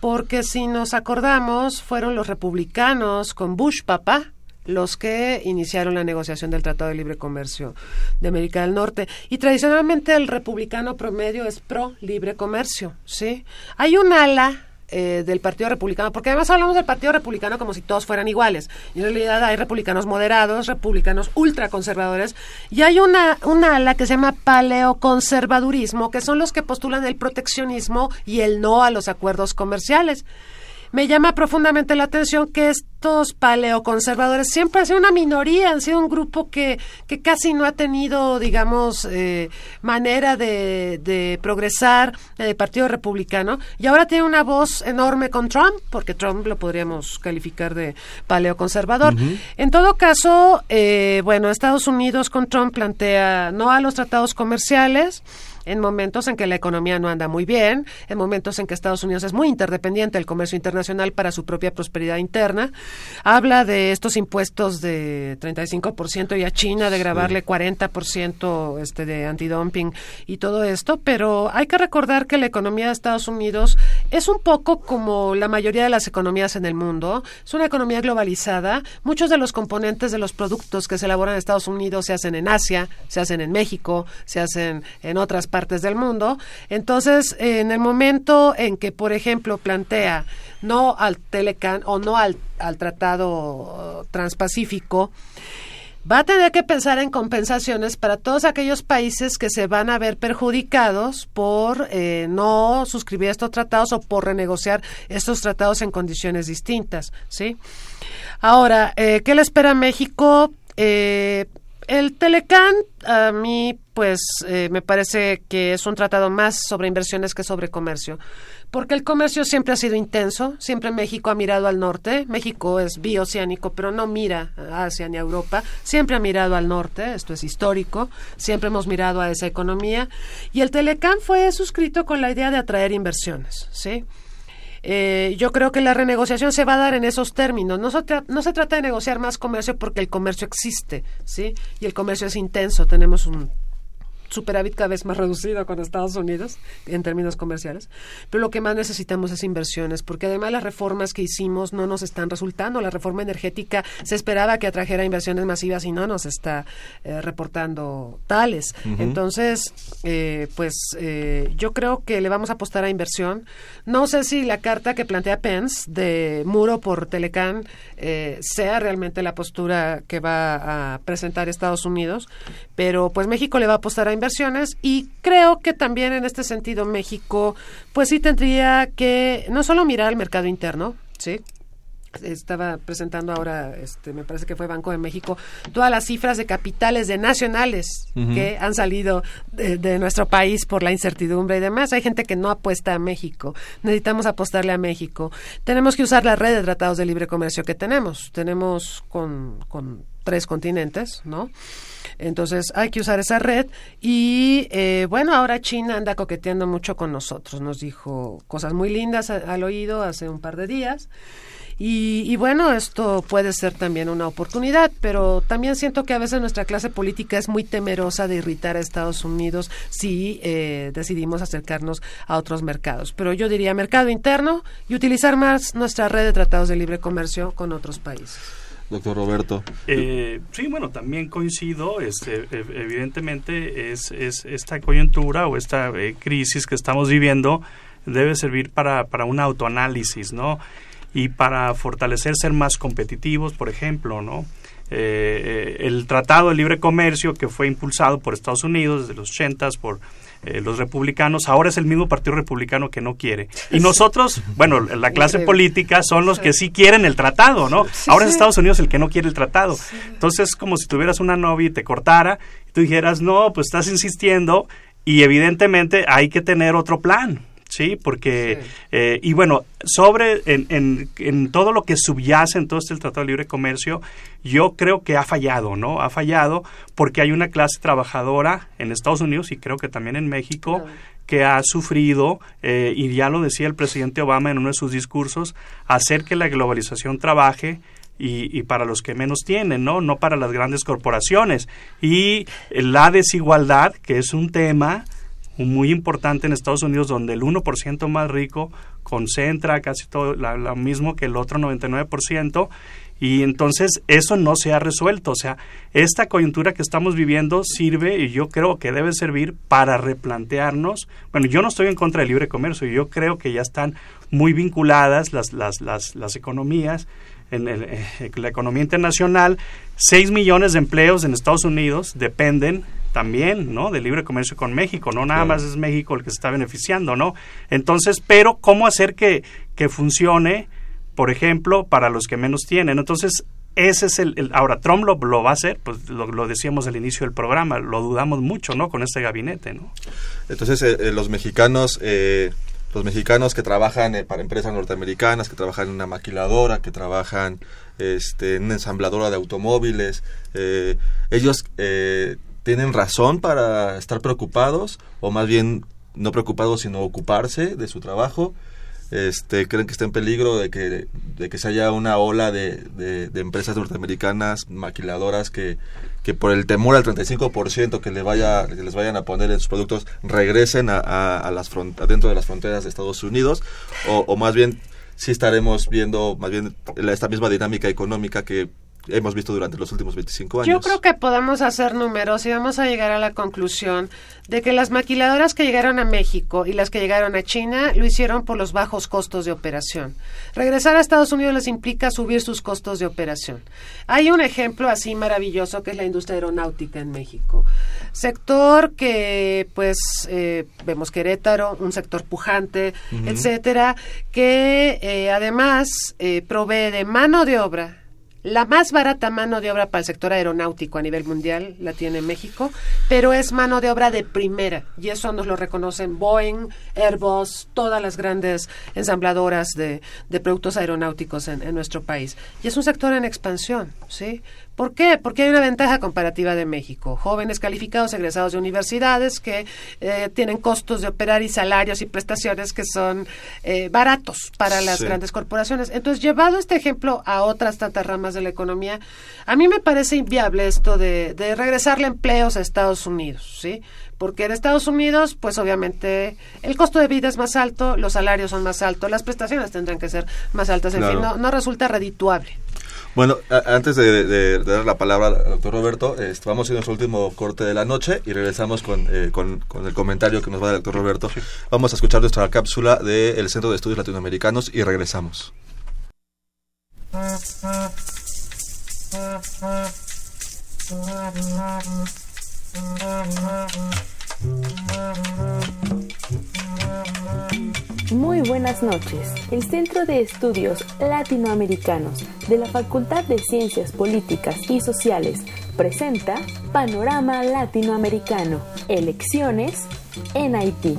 porque si nos acordamos, fueron los republicanos con Bush papá los que iniciaron la negociación del Tratado de Libre Comercio de América del Norte. Y tradicionalmente el republicano promedio es pro libre comercio, ¿sí? Hay un ala eh, del Partido Republicano, porque además hablamos del Partido Republicano como si todos fueran iguales. Y en realidad hay republicanos moderados, republicanos ultraconservadores, y hay una, una ala que se llama paleoconservadurismo, que son los que postulan el proteccionismo y el no a los acuerdos comerciales me llama profundamente la atención que estos paleoconservadores siempre han sido una minoría, han sido un grupo que, que casi no ha tenido, digamos, eh, manera de, de progresar del Partido Republicano y ahora tiene una voz enorme con Trump, porque Trump lo podríamos calificar de paleoconservador. En todo caso, eh, bueno, Estados Unidos con Trump plantea no a los tratados comerciales, en momentos en que la economía no anda muy bien, en momentos en que Estados Unidos es muy interdependiente del comercio internacional para su propia prosperidad interna. Habla de estos impuestos de 35% y a China de grabarle 40% este de antidumping y todo esto, pero hay que recordar que la economía de Estados Unidos es un poco como la mayoría de las economías en el mundo, es una economía globalizada, muchos de los componentes de los productos que se elaboran en Estados Unidos se hacen en Asia, se hacen en México, se hacen en otras partes partes del mundo. Entonces, en el momento en que, por ejemplo, plantea no al Telecan o no al, al Tratado Transpacífico, va a tener que pensar en compensaciones para todos aquellos países que se van a ver perjudicados por eh, no suscribir estos tratados o por renegociar estos tratados en condiciones distintas, ¿sí? Ahora, eh, ¿qué le espera México? Eh, el Telecán, a mí, pues, eh, me parece que es un tratado más sobre inversiones que sobre comercio, porque el comercio siempre ha sido intenso, siempre México ha mirado al norte, México es bioceánico, pero no mira a Asia ni a Europa, siempre ha mirado al norte, esto es histórico, siempre hemos mirado a esa economía, y el Telecán fue suscrito con la idea de atraer inversiones, ¿sí? Eh, yo creo que la renegociación se va a dar en esos términos. No se, no se trata de negociar más comercio porque el comercio existe, ¿sí? Y el comercio es intenso. Tenemos un superávit cada vez más reducido con Estados Unidos en términos comerciales, pero lo que más necesitamos es inversiones, porque además las reformas que hicimos no nos están resultando. La reforma energética se esperaba que atrajera inversiones masivas y no nos está eh, reportando tales. Entonces, eh, pues eh, yo creo que le vamos a apostar a inversión. No sé si la carta que plantea Pence de muro por Telecán sea realmente la postura que va a presentar Estados Unidos, pero pues México le va a apostar a inversiones y creo que también en este sentido México pues sí tendría que no solo mirar el mercado interno, ¿sí? estaba presentando ahora, este, me parece que fue Banco de México, todas las cifras de capitales de nacionales que han salido de, nuestro país por la incertidumbre y demás. Hay gente que no apuesta a México. Necesitamos apostarle a México. Tenemos que usar la red de tratados de libre comercio que tenemos. Tenemos con, con tres continentes, ¿no? Entonces hay que usar esa red y eh, bueno, ahora China anda coqueteando mucho con nosotros. Nos dijo cosas muy lindas al oído hace un par de días. Y, bueno, esto puede ser también una oportunidad, pero también siento que a veces nuestra clase política es muy temerosa de irritar a Estados Unidos si eh, decidimos acercarnos a otros mercados. Pero yo diría mercado interno y utilizar más nuestra red de tratados de libre comercio con otros países doctor Roberto. Eh, sí, bueno, también coincido, este, evidentemente es, es esta coyuntura o esta eh, crisis que estamos viviendo debe servir para, para un autoanálisis, ¿no? Y para fortalecer, ser más competitivos, por ejemplo, ¿no? Eh, el Tratado de Libre Comercio que fue impulsado por Estados Unidos desde los 80 por eh, los republicanos, ahora es el mismo partido republicano que no quiere. Y nosotros, bueno, la clase política son los que sí quieren el tratado, ¿no? ahora es Estados Unidos el que no quiere el tratado. Entonces es como si tuvieras una novia y te cortara y tú dijeras, no, pues estás insistiendo y evidentemente hay que tener otro plan. ¿Sí? Porque, eh, y bueno, sobre, en, en, en, todo lo que subyace en todo este Tratado de Libre Comercio, yo creo que ha fallado, ¿no? Ha fallado porque hay una clase trabajadora en Estados Unidos y creo que también en México que ha sufrido, eh, y ya lo decía el presidente Obama en uno de sus discursos, hacer que la globalización trabaje y, y, para los que menos tienen, ¿no? No para las grandes corporaciones. Y la desigualdad, que es un tema muy importante en Estados Unidos, donde el 1% más rico concentra casi todo lo mismo que el otro 99%, y entonces eso no se ha resuelto. O sea, esta coyuntura que estamos viviendo sirve y yo creo que debe servir para replantearnos. Bueno, yo no estoy en contra del libre comercio, yo creo que ya están muy vinculadas las, las, las, las economías en, el, en la economía internacional. Seis millones de empleos en Estados Unidos dependen también, ¿no? Del libre comercio con México, no nada más es México el que se está beneficiando, ¿no? Entonces, pero cómo hacer que, que funcione, por ejemplo, para los que menos tienen. Entonces, ese es el, ahora Trump lo, lo, va a hacer, pues lo, lo, decíamos al inicio del programa, lo dudamos mucho, ¿no? Con este gabinete, ¿no? Entonces, eh, eh, los mexicanos eh, los mexicanos que trabajan eh, para empresas norteamericanas, que trabajan en una maquiladora, que trabajan este, en una ensambladora de automóviles, eh, ellos eh, tienen razón para estar preocupados, o más bien no preocupados, sino ocuparse de su trabajo. Este, creen que está en peligro de que, de que se haya una ola de, de, empresas norteamericanas, maquiladoras, que, que por el temor al 35% que, le vaya, que les vayan a poner en sus productos regresen a, las dentro de las fronteras de Estados Unidos, o, más bien sí estaremos viendo más bien esta misma dinámica económica que hemos visto durante los últimos 25 años. Yo creo que podemos hacer números y vamos a llegar a la conclusión de que las maquiladoras que llegaron a México y las que llegaron a China lo hicieron por los bajos costos de operación. Regresar a Estados Unidos les implica subir sus costos de operación. Hay un ejemplo así maravilloso que es la industria aeronáutica en México. Sector que, pues, eh, vemos Querétaro, un sector pujante, uh -huh. etcétera, que eh, además eh, provee de mano de obra la más barata mano de obra para el sector aeronáutico a nivel mundial la tiene México, pero es mano de obra de primera y eso nos lo reconocen Boeing, Airbus, todas las grandes ensambladoras de, de productos aeronáuticos en, en, nuestro país. Y es un sector en expansión, ¿sí? ¿Por qué? Porque hay una ventaja comparativa de México. Jóvenes calificados egresados de universidades que eh, tienen costos de operar y salarios y prestaciones que son eh, baratos para las sí. grandes corporaciones. Entonces, llevado este ejemplo a otras tantas ramas de la economía, a mí me parece inviable esto de, de regresarle empleos a Estados Unidos, ¿sí? porque en Estados Unidos, pues obviamente el costo de vida es más alto, los salarios son más altos, las prestaciones tendrán que ser más altas, en claro. fin, no, no, resulta redituable. Bueno, a, antes de, de, de, dar la palabra al doctor Roberto, este, vamos a ir a nuestro último corte de la noche y regresamos con, eh, con, con, el comentario que nos va a dar el doctor Roberto. Sí. Vamos a escuchar nuestra cápsula del Centro de Estudios Latinoamericanos y regresamos. Muy buenas noches. El Centro de Estudios Latinoamericanos de la Facultad de Ciencias Políticas y Sociales presenta Panorama Latinoamericano, elecciones en Haití.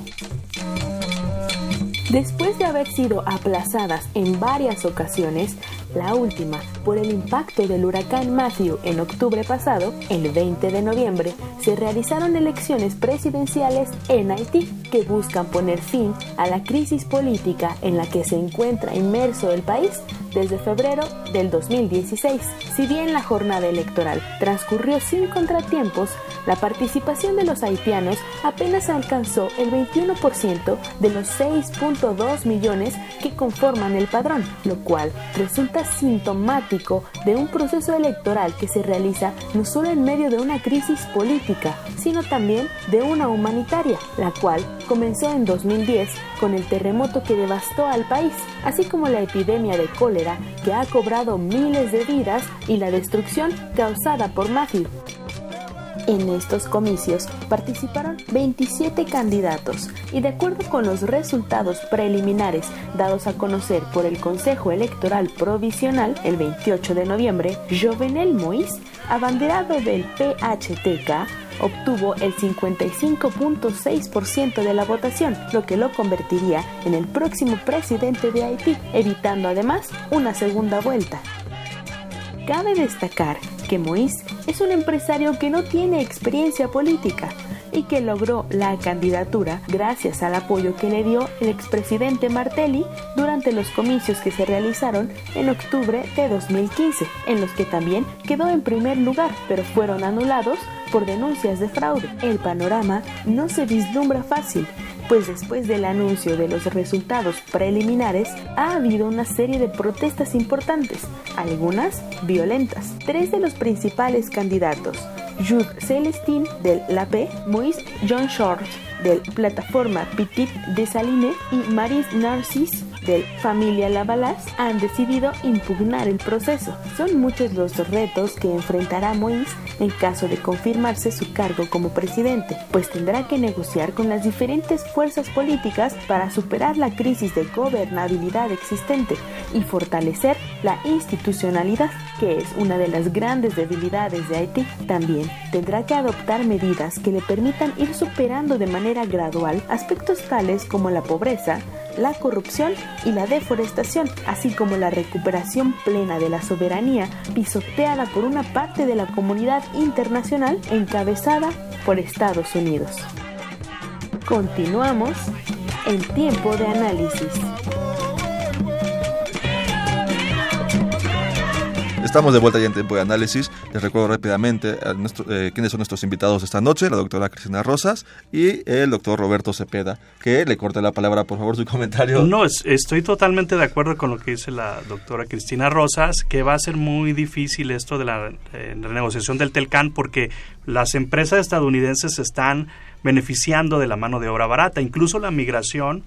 Después de haber sido aplazadas en varias ocasiones, la última por el impacto del huracán Matthew en octubre pasado, el 20 de noviembre, se realizaron elecciones presidenciales en Haití que buscan poner fin a la crisis política en la que se encuentra inmerso el país desde febrero del 2016. Si bien la jornada electoral transcurrió sin contratiempos, la participación de los haitianos apenas alcanzó el 21% de los 6.2 millones que conforman el padrón, lo cual resulta sintomático de un proceso electoral que se realiza no solo en medio de una crisis política, sino también de una humanitaria, la cual comenzó en 2010 con el terremoto que devastó al país, así como la epidemia de cólera que ha cobrado miles de vidas y la destrucción causada por Matthew. En estos comicios participaron 27 candidatos y de acuerdo con los resultados preliminares dados a conocer por el Consejo Electoral Provisional el 28 de noviembre, Jovenel Moïse, abanderado del PHTK, obtuvo el 55.6% de la votación, lo que lo convertiría en el próximo presidente de Haití, evitando además una segunda vuelta. Cabe destacar que Moïse es un empresario que no tiene experiencia política y que logró la candidatura gracias al apoyo que le dio el expresidente Martelli durante los comicios que se realizaron en octubre de 2015, en los que también quedó en primer lugar, pero fueron anulados por denuncias de fraude. El panorama no se vislumbra fácil, pues después del anuncio de los resultados preliminares ha habido una serie de protestas importantes, algunas violentas. Tres de los principales candidatos, Jude Celestin del LAP, Moïse John Short del Plataforma Petit Saline y Maris Narcis del Familia Lavalas han decidido impugnar el proceso. Son muchos los retos que enfrentará Moïse en caso de confirmarse su cargo como presidente, pues tendrá que negociar con las diferentes fuerzas políticas para superar la crisis de gobernabilidad existente y fortalecer la institucionalidad, que es una de las grandes debilidades de Haití. También tendrá que adoptar medidas que le permitan ir superando de manera gradual aspectos tales como la pobreza, la corrupción y la deforestación, así como la recuperación plena de la soberanía pisoteada por una parte de la comunidad internacional encabezada por Estados Unidos. Continuamos en tiempo de análisis. Estamos de vuelta ya en tiempo de análisis. Les recuerdo rápidamente a nuestro, eh, quiénes son nuestros invitados esta noche, la doctora Cristina Rosas y el doctor Roberto Cepeda. Que le corte la palabra, por favor, su comentario. No, estoy totalmente de acuerdo con lo que dice la doctora Cristina Rosas, que va a ser muy difícil esto de la eh, renegociación del Telcan porque las empresas estadounidenses están beneficiando de la mano de obra barata. Incluso la migración,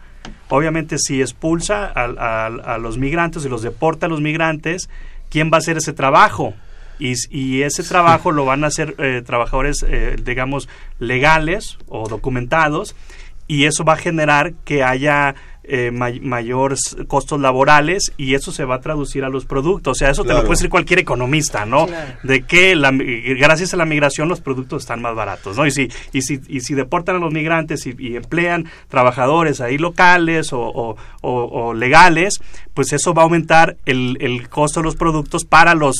obviamente si expulsa a, a los migrantes y los deporta a los migrantes, quién va a hacer ese trabajo. Y, y ese trabajo lo van a hacer eh, trabajadores, eh, digamos, legales o documentados, y eso va a generar que haya eh, mayores costos laborales y eso se va a traducir a los productos. O sea, eso te lo puede decir cualquier economista, ¿no? De que la, gracias a la migración los productos están más baratos, ¿no? Y si, y si, y si deportan a los migrantes y, emplean trabajadores ahí locales o, legales, pues eso va a aumentar el, el, costo de los productos para los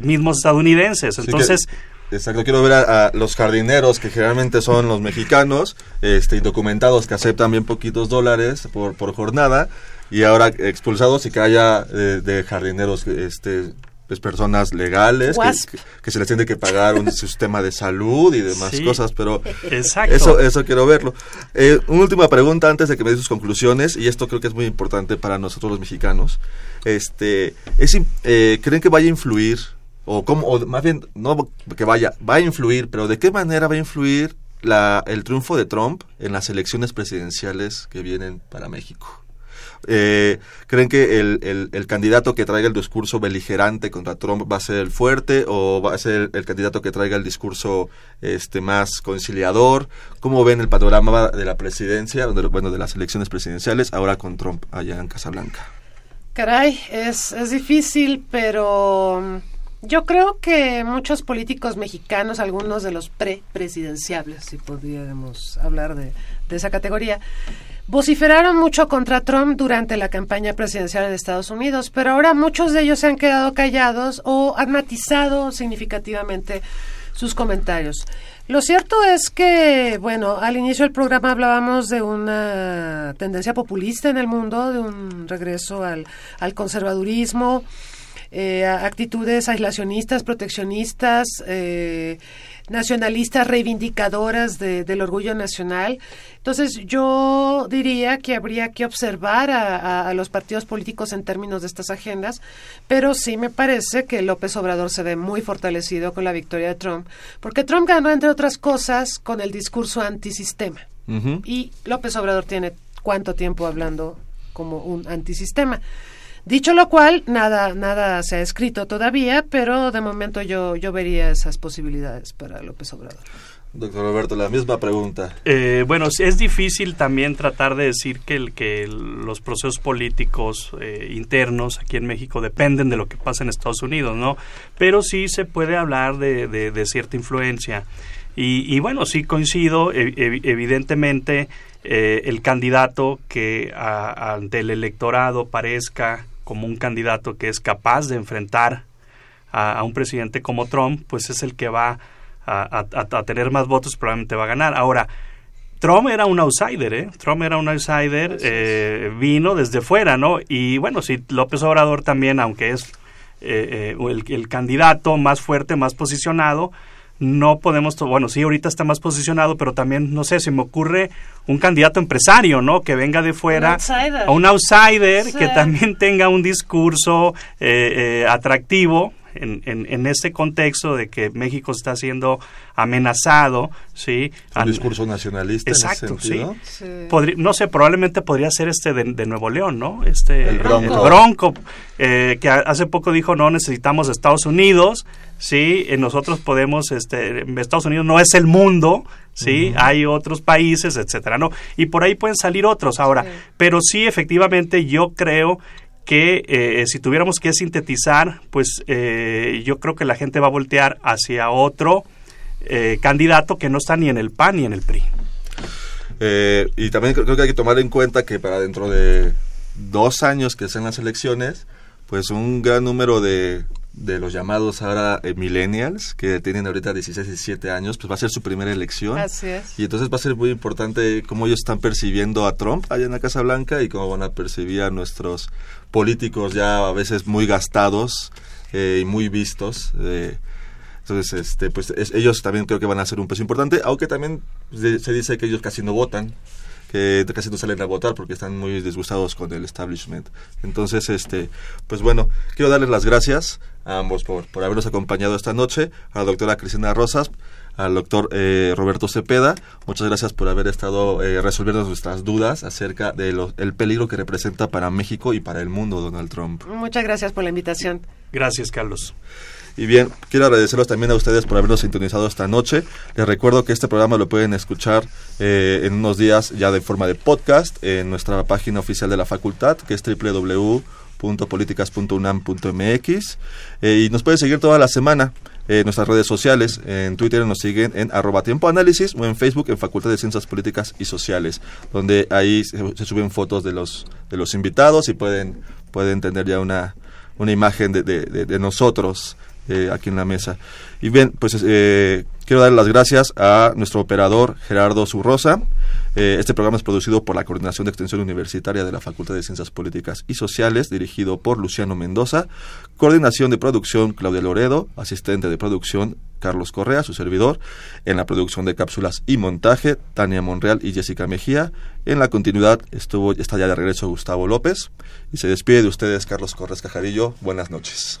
mismos estadounidenses. Entonces... Exacto, quiero ver a, los jardineros, que generalmente son los mexicanos, este, indocumentados que aceptan bien poquitos dólares por, por jornada, y ahora expulsados y que haya eh, de jardineros este, pues, personas legales, que, se les tiene que pagar un sistema de salud y demás cosas, pero eso eso quiero verlo. Eh, una última pregunta antes de que me dé sus conclusiones, y esto creo que es muy importante para nosotros los mexicanos. Este, es, eh, ¿Creen que vaya a influir o cómo, o más bien, no que vaya, va a influir, pero ¿de qué manera va a influir la, el triunfo de Trump en las elecciones presidenciales que vienen para México? Eh, ¿Creen que el, el, candidato que traiga el discurso beligerante contra Trump va a ser el fuerte o va a ser el, candidato que traiga el discurso este más conciliador? ¿Cómo ven el panorama de la presidencia, bueno, de las elecciones presidenciales ahora con Trump allá en Casablanca? Caray, es, es difícil, pero yo creo que muchos políticos mexicanos, algunos de los pre-presidenciables, si podríamos hablar de, esa categoría, vociferaron mucho contra Trump durante la campaña presidencial de Estados Unidos, pero ahora muchos de ellos se han quedado callados o han matizado significativamente sus comentarios. Lo cierto es que, bueno, al inicio del programa hablábamos de una tendencia populista en el mundo, de un regreso al conservadurismo, eh, actitudes aislacionistas, proteccionistas, eh, nacionalistas, reivindicadoras del orgullo nacional. Entonces, yo diría que habría que observar a, los partidos políticos en términos de estas agendas, pero sí me parece que López Obrador se ve muy fortalecido con la victoria de Trump, porque Trump ganó, entre otras cosas, con el discurso antisistema. Y López Obrador tiene cuánto tiempo hablando como un antisistema. Dicho lo cual, nada, nada se ha escrito todavía, pero de momento yo, yo vería esas posibilidades para López Obrador. Doctor Roberto, la misma pregunta. Eh, bueno, es difícil también tratar de decir que, el, que los procesos políticos eh, internos aquí en México dependen de lo que pasa en Estados Unidos, ¿no? Pero sí se puede hablar de, de, cierta influencia. Y, y, bueno, sí coincido, evidentemente, eh, el candidato que ante el electorado parezca como un candidato que es capaz de enfrentar a, a un presidente como Trump, pues es el que va a, tener más votos, probablemente va a ganar. Ahora, Trump era un outsider, ¿eh? Trump era un outsider, eh, vino desde fuera, ¿no? Y bueno, si López Obrador también, aunque es eh, eh, el, el, candidato más fuerte, más posicionado, no podemos, bueno, sí, ahorita está más posicionado, pero también, no sé, se me ocurre un candidato empresario, ¿no? Que venga de fuera, un un outsider, que también tenga un discurso atractivo, en, en, en, este contexto de que México está siendo amenazado, ¿sí? Un discurso nacionalista Exacto, ¿sí? no sé, probablemente podría ser este de, Nuevo León, ¿no? Este, el Bronco. bronco eh, que hace poco dijo, no necesitamos Estados Unidos, ¿sí? Eh, nosotros podemos, este, Estados Unidos no es el mundo, ¿sí? Hay otros países, etcétera, ¿no? Y por ahí pueden salir otros ahora, pero sí, efectivamente, yo creo que eh, si tuviéramos que sintetizar, pues eh, yo creo que la gente va a voltear hacia otro eh, candidato que no está ni en el PAN ni en el PRI. y también creo que hay que tomar en cuenta que para dentro de dos años que sean las elecciones, pues un gran número de, de los llamados ahora millennials, que tienen ahorita 16, 17 años, pues va a ser su primera elección. Así es. Y entonces va a ser muy importante cómo ellos están percibiendo a Trump allá en la Casa Blanca y cómo van a percibir a nuestros políticos ya a veces muy gastados eh, y muy vistos. Eh, entonces, este, pues ellos también creo que van a ser un peso importante, aunque también se, dice que ellos casi no votan, que casi no salen a votar porque están muy disgustados con el establishment. Entonces, este, pues bueno, quiero darles las gracias a ambos por, por habernos acompañado esta noche, a la doctora Cristina Rosas, al doctor eh, Roberto Cepeda. Muchas gracias por haber estado eh, resolviendo nuestras dudas acerca del peligro que representa para México y para el mundo Donald Trump. Muchas gracias por la invitación. Gracias, Carlos. Y bien, quiero agradecerlos también a ustedes por habernos sintonizado esta noche. Les recuerdo que este programa lo pueden escuchar eh, en unos días ya de forma de podcast en nuestra página oficial de la facultad, que es www.políticas.unam.mx. y nos pueden seguir toda la semana en nuestras redes sociales. En Twitter nos siguen en arroba tiempo análisis o en Facebook en Facultad de Ciencias Políticas y Sociales, donde ahí se, suben fotos de los, de los invitados y pueden, pueden tener ya una, una imagen de, de, nosotros eh, aquí en la mesa. Y bien, pues eh, quiero dar las gracias a nuestro operador Gerardo Zurrosa. Eh, este programa es producido por la Coordinación de Extensión Universitaria de la Facultad de Ciencias Políticas y Sociales, dirigido por Luciano Mendoza. Coordinación de producción Claudia Loredo, asistente de producción Carlos Correa, su servidor. En la producción de cápsulas y montaje, Tania Monreal y Jessica Mejía. En la continuidad estuvo, está ya de regreso Gustavo López. Y se despide de ustedes Carlos Correa Cajadillo. Buenas noches.